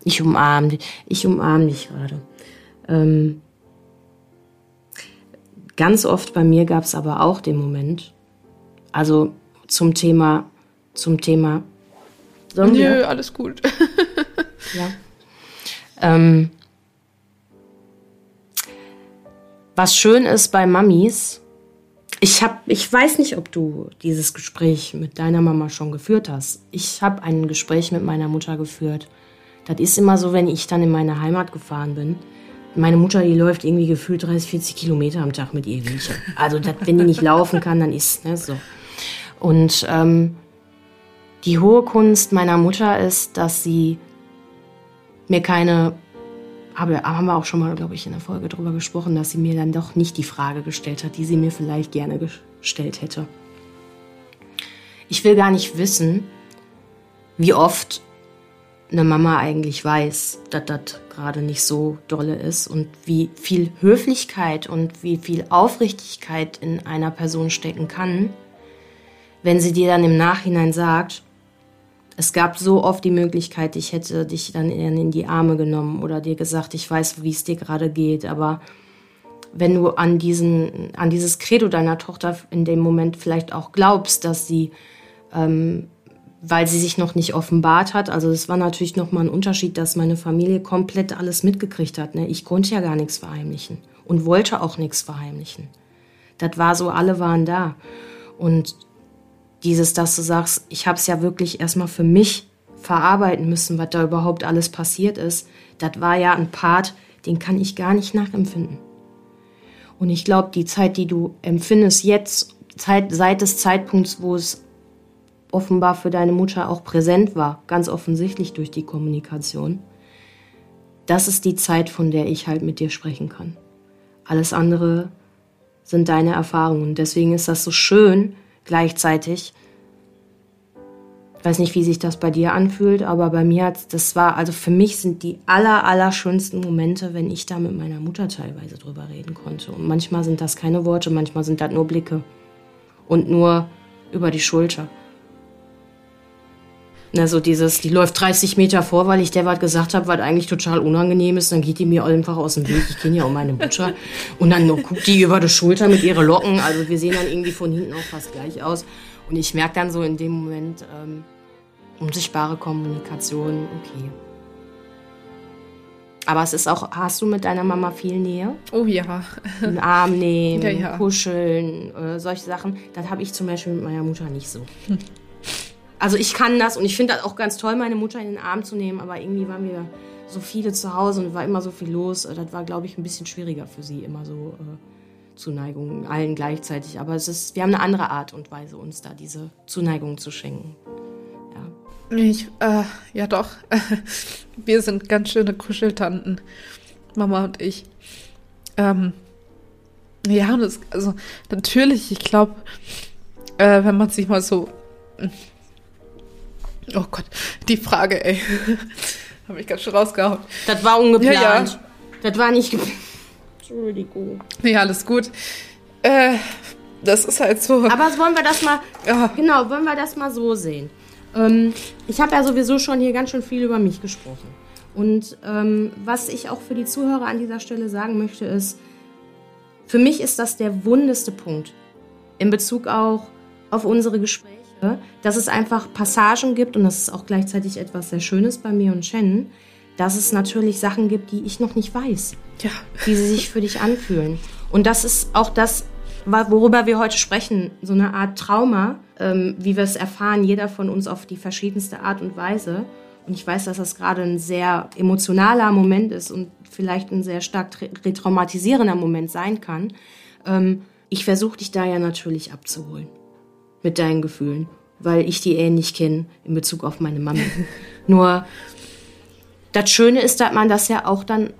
Ich umarme dich. Ich umarme dich gerade. Ähm, ganz oft bei mir gab es aber auch den Moment, also zum Thema, zum Thema. Nö, alles gut. ja. Ähm, was schön ist bei Mamis, ich habe, ich weiß nicht, ob du dieses Gespräch mit deiner Mama schon geführt hast. Ich habe ein Gespräch mit meiner Mutter geführt. Das ist immer so, wenn ich dann in meine Heimat gefahren bin. Meine Mutter, die läuft irgendwie gefühlt 30, 40 Kilometer am Tag mit ihr. Also dat, wenn die nicht laufen kann, dann ist ne, so. Und ähm, die hohe Kunst meiner Mutter ist, dass sie mir keine haben wir auch schon mal, glaube ich, in der Folge darüber gesprochen, dass sie mir dann doch nicht die Frage gestellt hat, die sie mir vielleicht gerne gestellt hätte. Ich will gar nicht wissen, wie oft eine Mama eigentlich weiß, dass das gerade nicht so dolle ist und wie viel Höflichkeit und wie viel Aufrichtigkeit in einer Person stecken kann, wenn sie dir dann im Nachhinein sagt, es gab so oft die Möglichkeit, ich hätte dich dann in die Arme genommen oder dir gesagt, ich weiß, wie es dir gerade geht, aber wenn du an, diesen, an dieses Credo deiner Tochter in dem Moment vielleicht auch glaubst, dass sie, ähm, weil sie sich noch nicht offenbart hat, also es war natürlich nochmal ein Unterschied, dass meine Familie komplett alles mitgekriegt hat. Ne? Ich konnte ja gar nichts verheimlichen und wollte auch nichts verheimlichen. Das war so, alle waren da. Und dieses, dass du sagst, ich habe es ja wirklich erstmal für mich verarbeiten müssen, was da überhaupt alles passiert ist, das war ja ein Part, den kann ich gar nicht nachempfinden. Und ich glaube, die Zeit, die du empfindest jetzt, Zeit, seit des Zeitpunkts, wo es offenbar für deine Mutter auch präsent war, ganz offensichtlich durch die Kommunikation, das ist die Zeit, von der ich halt mit dir sprechen kann. Alles andere sind deine Erfahrungen. Deswegen ist das so schön, gleichzeitig. Ich weiß nicht, wie sich das bei dir anfühlt, aber bei mir hat das war, also für mich sind die aller, aller schönsten Momente, wenn ich da mit meiner Mutter teilweise drüber reden konnte. Und manchmal sind das keine Worte, manchmal sind das nur Blicke. und nur über die Schulter. Also dieses, die läuft 30 Meter vor, weil ich der was gesagt habe, was eigentlich total unangenehm ist. Dann geht die mir einfach aus dem Weg. Ich kenne ja um meine Mutter. Und dann guckt die über die Schulter mit ihren Locken. Also wir sehen dann irgendwie von hinten auch fast gleich aus. Und ich merke dann so in dem Moment, ähm, unsichtbare Kommunikation, okay. Aber es ist auch, hast du mit deiner Mama viel Nähe? Oh ja. Einen Arm nehmen, Ja, ja. kuscheln, äh, solche Sachen. Das habe ich zum Beispiel mit meiner Mutter nicht so. Also ich kann das und ich finde das auch ganz toll, meine Mutter in den Arm zu nehmen, aber irgendwie waren wir so viele zu Hause und war immer so viel los. Äh, Das war, glaube ich, ein bisschen schwieriger für sie, immer so äh, Zuneigung allen gleichzeitig. Aber es ist, wir haben eine andere Art und Weise, uns da diese Zuneigung zu schenken. Ja. Ich, äh, ja doch. Wir sind ganz schöne Kuscheltanten. Mama und ich. Ähm, ja, und es, also natürlich, ich glaube, äh, wenn man sich mal so. Oh Gott, die Frage, ey. Habe ich ganz schön rausgehauen. Das war ungeplant. Ja, ja. Das war nicht geplant. Entschuldigung. Ja, alles gut. Äh, das ist halt so. Aber wollen wir das mal, ja, genau, wollen wir das mal so sehen. Ähm, ich habe ja sowieso schon hier ganz schön viel über mich gesprochen. Und ähm, was ich auch für die Zuhörer an dieser Stelle sagen möchte, ist, für mich ist das der wundeste Punkt in Bezug auch auf unsere Gespräche, dass es einfach Passagen gibt und das ist auch gleichzeitig etwas sehr Schönes bei mir und Shannon, dass es natürlich Sachen gibt, die ich noch nicht weiß ja. wie sie sich für dich anfühlen. Und das ist auch das, worüber wir heute sprechen, so eine Art Trauma, ähm, wie wir es erfahren, jeder von uns auf die verschiedenste Art und Weise. Und ich weiß, dass das gerade ein sehr emotionaler Moment ist und vielleicht ein sehr stark tra- retraumatisierender Moment sein kann. Ähm, ich versuche dich da ja natürlich abzuholen mit deinen Gefühlen, weil ich die ähnlich kenne in Bezug auf meine Mama. Nur das Schöne ist, dass man das ja auch dann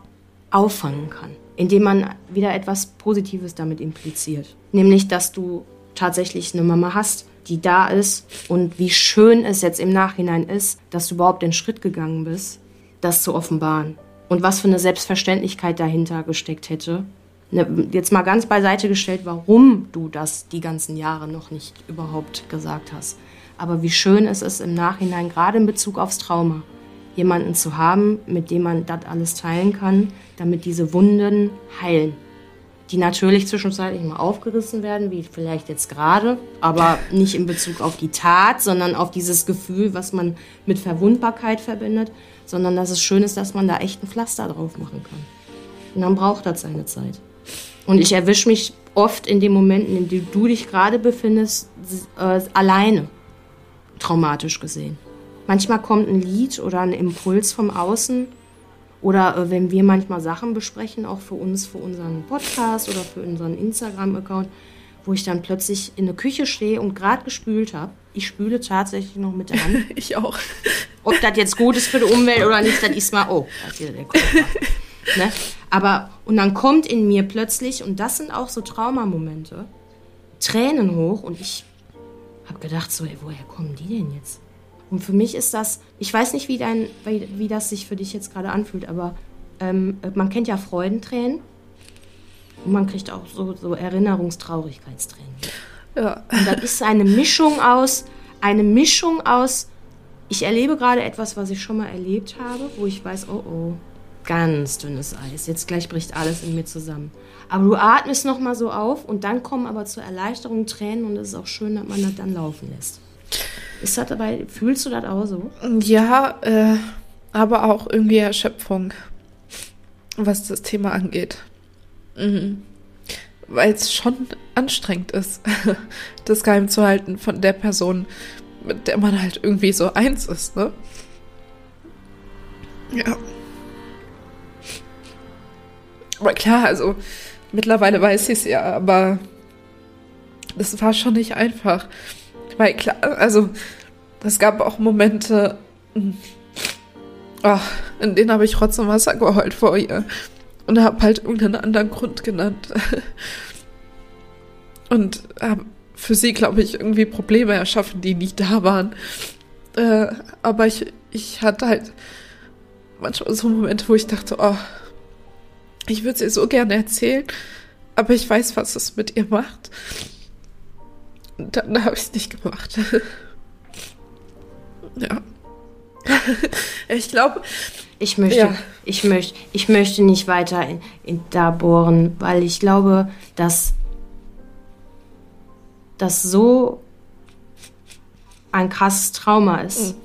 auffangen kann, indem man wieder etwas Positives damit impliziert. Nämlich, dass du tatsächlich eine Mama hast, die da ist und wie schön es jetzt im Nachhinein ist, dass du überhaupt den Schritt gegangen bist, das zu offenbaren. Und was für eine Selbstverständlichkeit dahinter gesteckt hätte. Ne, Jetzt mal ganz beiseite gestellt, warum du das die ganzen Jahre noch nicht überhaupt gesagt hast. Aber wie schön es ist im Nachhinein, gerade in Bezug aufs Trauma, jemanden zu haben, mit dem man das alles teilen kann, damit diese Wunden heilen. Die natürlich zwischenzeitlich mal aufgerissen werden, wie vielleicht jetzt gerade, aber nicht in Bezug auf die Tat, sondern auf dieses Gefühl, was man mit Verwundbarkeit verbindet, sondern dass es schön ist, dass man da echt ein Pflaster drauf machen kann. Und dann braucht das seine Zeit. Und ich erwische mich oft in den Momenten, in denen du dich gerade befindest, äh, alleine, traumatisch gesehen. Manchmal kommt ein Lied oder ein Impuls vom Außen oder äh, wenn wir manchmal Sachen besprechen, auch für uns, für unseren Podcast oder für unseren Instagram-Account, wo ich dann plötzlich in der Küche stehe und gerade gespült habe. Ich spüle tatsächlich noch mit der Hand. Ich auch. Ob das jetzt gut ist für die Umwelt oder nicht, das ist mal, oh, da ist wieder der Kopf. ne? Aber, und dann kommt in mir plötzlich, und das sind auch so Traumamomente, Tränen hoch und ich habe gedacht, so, ey, woher kommen die denn jetzt? Und für mich ist das, ich weiß nicht, wie, dein, wie, wie das sich für dich jetzt gerade anfühlt, aber ähm, man kennt ja Freudentränen und man kriegt auch so, so Erinnerungstraurigkeitstränen. Ja. Und das ist eine Mischung aus, eine Mischung aus, ich erlebe gerade etwas, was ich schon mal erlebt habe, wo ich weiß, oh oh, ganz dünnes Eis, jetzt gleich bricht alles in mir zusammen. Aber du atmest nochmal so auf und dann kommen aber zur Erleichterung Tränen und es ist auch schön, dass man das dann laufen lässt. Ist das dabei, fühlst du das auch so? Ja, äh, aber auch irgendwie Erschöpfung, was das Thema angeht. Mhm. Weil es schon anstrengend ist, das geheim zu halten von der Person, mit der man halt irgendwie so eins ist, ne? Ja. Aber klar, also mittlerweile weiß ich es ja, aber das war schon nicht einfach. Weil klar, also es gab auch Momente, ach, in denen habe ich Rotz und Wasser geheult vor ihr und habe halt irgendeinen anderen Grund genannt. Und habe für sie, glaube ich, irgendwie Probleme erschaffen, die nie da waren. Äh, aber ich, ich hatte halt manchmal so Momente, wo ich dachte, oh, ich würde es ihr so gerne erzählen, aber ich weiß, was es mit ihr macht. dann habe ich es nicht gemacht. ja. ich glaube. Ich möchte, ja. ich möchte, ich möchte nicht weiter in, in da bohren, weil ich glaube, dass das so ein krasses Trauma ist. Mhm.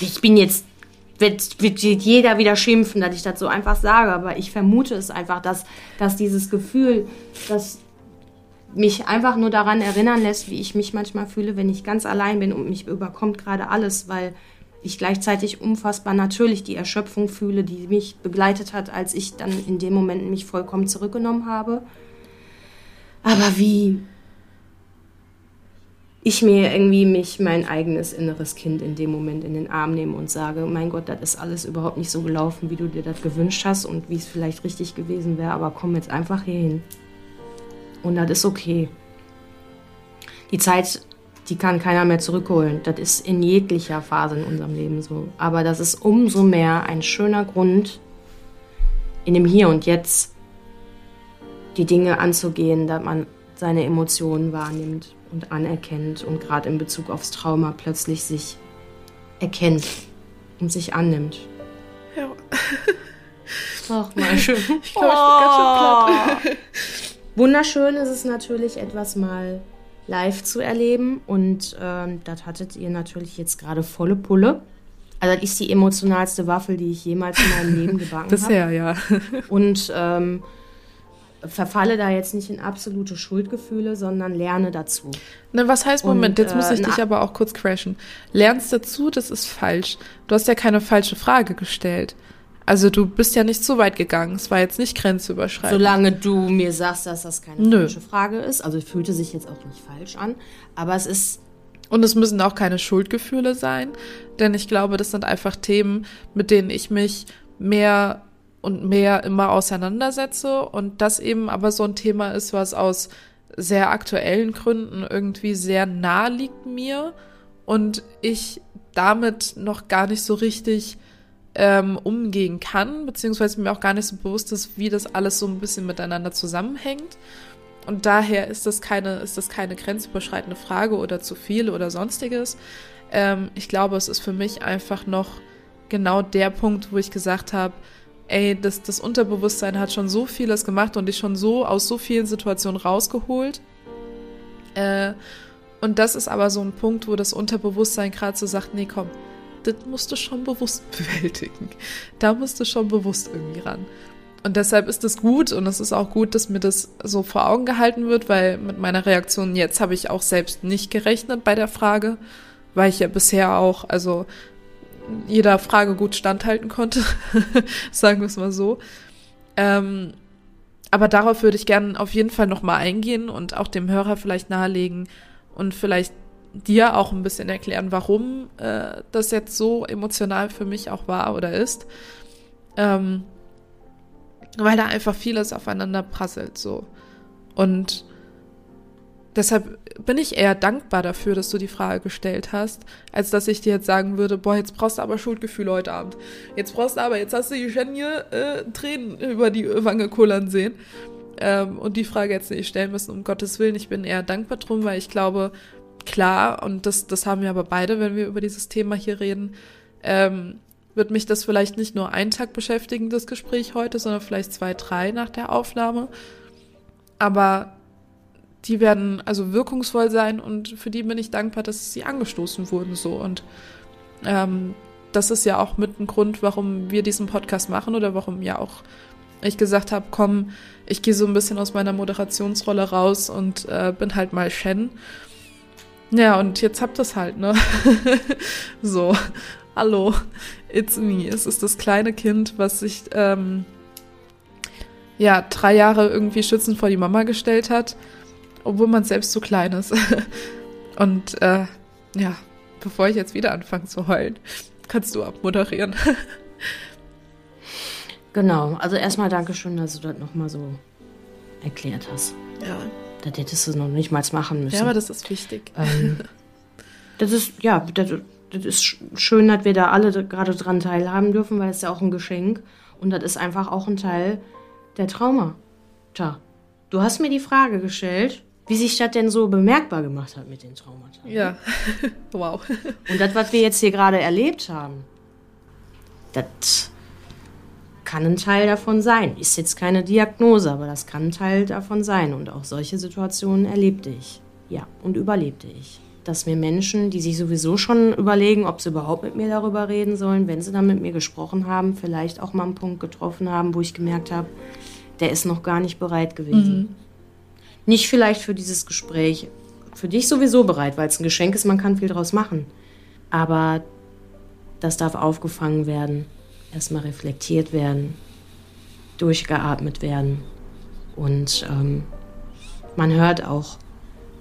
Ich bin jetzt wird, wird jeder wieder schimpfen, dass ich das so einfach sage, aber ich vermute es einfach, dass, dass dieses Gefühl, das mich einfach nur daran erinnern lässt, wie ich mich manchmal fühle, wenn ich ganz allein bin und mich überkommt gerade alles, weil ich gleichzeitig unfassbar natürlich die Erschöpfung fühle, die mich begleitet hat, als ich dann in dem Moment mich vollkommen zurückgenommen habe. Aber wie ich mir irgendwie mich mein eigenes inneres Kind in dem Moment in den Arm nehme und sage, mein Gott, das ist alles überhaupt nicht so gelaufen, wie du dir das gewünscht hast und wie es vielleicht richtig gewesen wäre, aber komm jetzt einfach hier hin. Und das ist okay. Die Zeit, die kann keiner mehr zurückholen. Das ist in jeglicher Phase in unserem Leben so. Aber das ist umso mehr ein schöner Grund, in dem Hier und Jetzt die Dinge anzugehen, dass man seine Emotionen wahrnimmt und anerkennt und gerade in Bezug aufs Trauma plötzlich sich erkennt und sich annimmt. Ja. Ach, mal schön. Ich glaube, ich bin ganz schön platt. Wunderschön ist es natürlich, etwas mal live zu erleben. Und ähm, das hattet ihr natürlich jetzt gerade volle Pulle. Also, das ist die emotionalste Waffel, die ich jemals in meinem Leben gebacken habe. Bisher, ja. Und ähm, verfalle da jetzt nicht in absolute Schuldgefühle, sondern lerne dazu. Ne, was heißt, Moment, Und, jetzt muss ich äh, dich aber auch kurz crashen. Lernst dazu, das ist falsch. Du hast ja keine falsche Frage gestellt. Also du bist ja nicht so weit gegangen. Es war jetzt nicht grenzüberschreitend. Solange du mir sagst, dass das keine Nö. falsche Frage ist. Also es fühlte sich jetzt auch nicht falsch an. Aber es ist. Und es müssen auch keine Schuldgefühle sein. Denn ich glaube, das sind einfach Themen, mit denen ich mich mehr und mehr immer auseinandersetze und das eben aber so ein Thema ist, was aus sehr aktuellen Gründen irgendwie sehr nah liegt mir und ich damit noch gar nicht so richtig ähm, umgehen kann, beziehungsweise mir auch gar nicht so bewusst ist, wie das alles so ein bisschen miteinander zusammenhängt. Und daher ist das keine, ist das keine grenzüberschreitende Frage oder zu viel oder sonstiges. Ähm, ich glaube, es ist für mich einfach noch genau der Punkt, wo ich gesagt habe, ey, das, das Unterbewusstsein hat schon so vieles gemacht und dich schon so aus so vielen Situationen rausgeholt. Äh, und das ist aber so ein Punkt, wo das Unterbewusstsein gerade so sagt, nee, komm, das musst du schon bewusst bewältigen. Da musst du schon bewusst irgendwie ran. Und deshalb ist es gut und es ist auch gut, dass mir das so vor Augen gehalten wird, weil mit meiner Reaktion jetzt habe ich auch selbst nicht gerechnet bei der Frage, weil ich ja bisher auch, also jeder Frage gut standhalten konnte, sagen wir es mal so. Ähm, aber darauf würde ich gerne auf jeden Fall nochmal eingehen und auch dem Hörer vielleicht nahelegen und vielleicht dir auch ein bisschen erklären, warum äh, das jetzt so emotional für mich auch war oder ist. Ähm, weil da einfach vieles aufeinander prasselt so. Und Deshalb bin ich eher dankbar dafür, dass du die Frage gestellt hast, als dass ich dir jetzt sagen würde, boah, jetzt brauchst du aber Schuldgefühle heute Abend. Jetzt brauchst du aber, jetzt hast du die Jenny äh, Tränen über die Wange kullern sehen. Ähm, und die Frage jetzt nicht stellen müssen, um Gottes Willen. Ich bin eher dankbar drum, weil ich glaube, klar, und das, das haben wir aber beide, wenn wir über dieses Thema hier reden, ähm, wird mich das vielleicht nicht nur einen Tag beschäftigen, das Gespräch heute, sondern vielleicht zwei, drei nach der Aufnahme. Aber die werden also wirkungsvoll sein und für die bin ich dankbar, dass sie angestoßen wurden so. Und ähm, das ist ja auch mit ein Grund, warum wir diesen Podcast machen oder warum ja auch ich gesagt habe, komm, ich gehe so ein bisschen aus meiner Moderationsrolle raus und äh, bin halt mal Shen. Ja, und jetzt habt ihr halt, ne? so, hallo, it's me. Es ist das kleine Kind, was sich ähm, ja drei Jahre irgendwie schützend vor die Mama gestellt hat obwohl man selbst so klein ist. Und äh, ja, bevor ich jetzt wieder anfange zu heulen, kannst du abmoderieren. genau, also erstmal Dankeschön, dass du das nochmal so erklärt hast. Ja. Das hättest du noch nicht mal machen müssen. Ja, aber das ist wichtig. Ähm, das ist, ja, das, das ist schön, dass wir da alle gerade dran teilhaben dürfen, weil es ja auch ein Geschenk und das ist einfach auch ein Teil der Trauma. Tja, du hast mir die Frage gestellt wie sich das denn so bemerkbar gemacht hat mit den Traumata. Ja, wow. Und das, was wir jetzt hier gerade erlebt haben, das kann ein Teil davon sein. Ist jetzt keine Diagnose, aber das kann ein Teil davon sein. Und auch solche Situationen erlebte ich. Ja, und überlebte ich. Dass mir Menschen, die sich sowieso schon überlegen, ob sie überhaupt mit mir darüber reden sollen, wenn sie dann mit mir gesprochen haben, vielleicht auch mal einen Punkt getroffen haben, wo ich gemerkt habe, der ist noch gar nicht bereit gewesen. Mhm. Nicht vielleicht für dieses Gespräch, für dich sowieso bereit, weil es ein Geschenk ist, man kann viel draus machen. Aber das darf aufgefangen werden, erstmal reflektiert werden, durchgeatmet werden. Und ähm, man hört auch,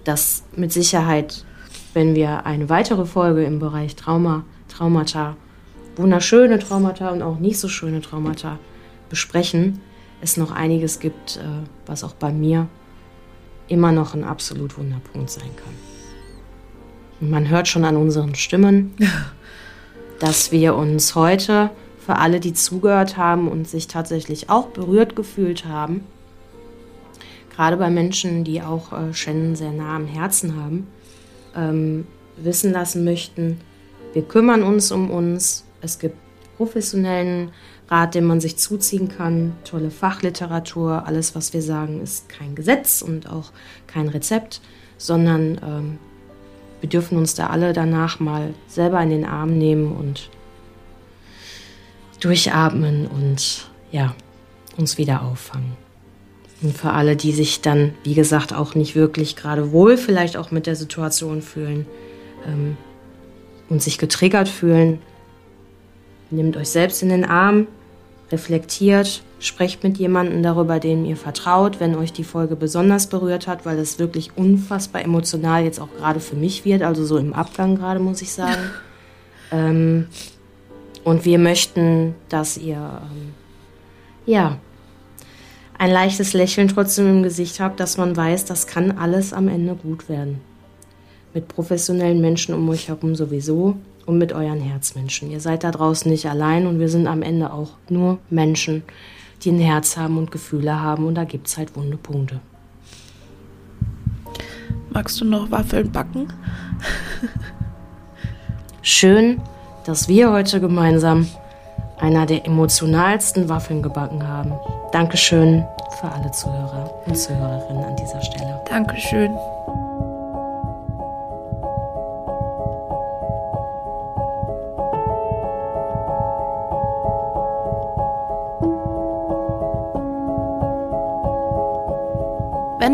dass mit Sicherheit, wenn wir eine weitere Folge im Bereich Trauma, Traumata, wunderschöne Traumata und auch nicht so schöne Traumata besprechen, es noch einiges gibt, äh, was auch bei mir immer noch ein absolut Wunderpunkt sein kann. Und man hört schon an unseren Stimmen, dass wir uns heute für alle, die zugehört haben und sich tatsächlich auch berührt gefühlt haben, gerade bei Menschen, die auch äh, Shannon sehr nah am Herzen haben, ähm, wissen lassen möchten, wir kümmern uns um uns. Es gibt professionellen Rat, den man sich zuziehen kann, tolle Fachliteratur. Alles, was wir sagen, ist kein Gesetz und auch kein Rezept, sondern ähm, wir dürfen uns da alle danach mal selber in den Arm nehmen und durchatmen und ja, uns wieder auffangen. Und für alle, die sich dann, wie gesagt, auch nicht wirklich gerade wohl vielleicht auch mit der Situation fühlen ähm, und sich getriggert fühlen, Nehmt euch selbst in den Arm, reflektiert, sprecht mit jemandem darüber, dem ihr vertraut, wenn euch die Folge besonders berührt hat, weil es wirklich unfassbar emotional jetzt auch gerade für mich wird, also so im Abgang gerade, muss ich sagen. ähm, und wir möchten, dass ihr, ähm, ja, ein leichtes Lächeln trotzdem im Gesicht habt, dass man weiß, das kann alles am Ende gut werden. Mit professionellen Menschen um euch herum sowieso und mit euren Herzmenschen. Ihr seid da draußen nicht allein und wir sind am Ende auch nur Menschen, die ein Herz haben und Gefühle haben und da gibt es halt wunde Punkte. Magst du noch Waffeln backen? Schön, dass wir heute gemeinsam einer der emotionalsten Waffeln gebacken haben. Dankeschön für alle Zuhörer und Zuhörerinnen an dieser Stelle. Dankeschön.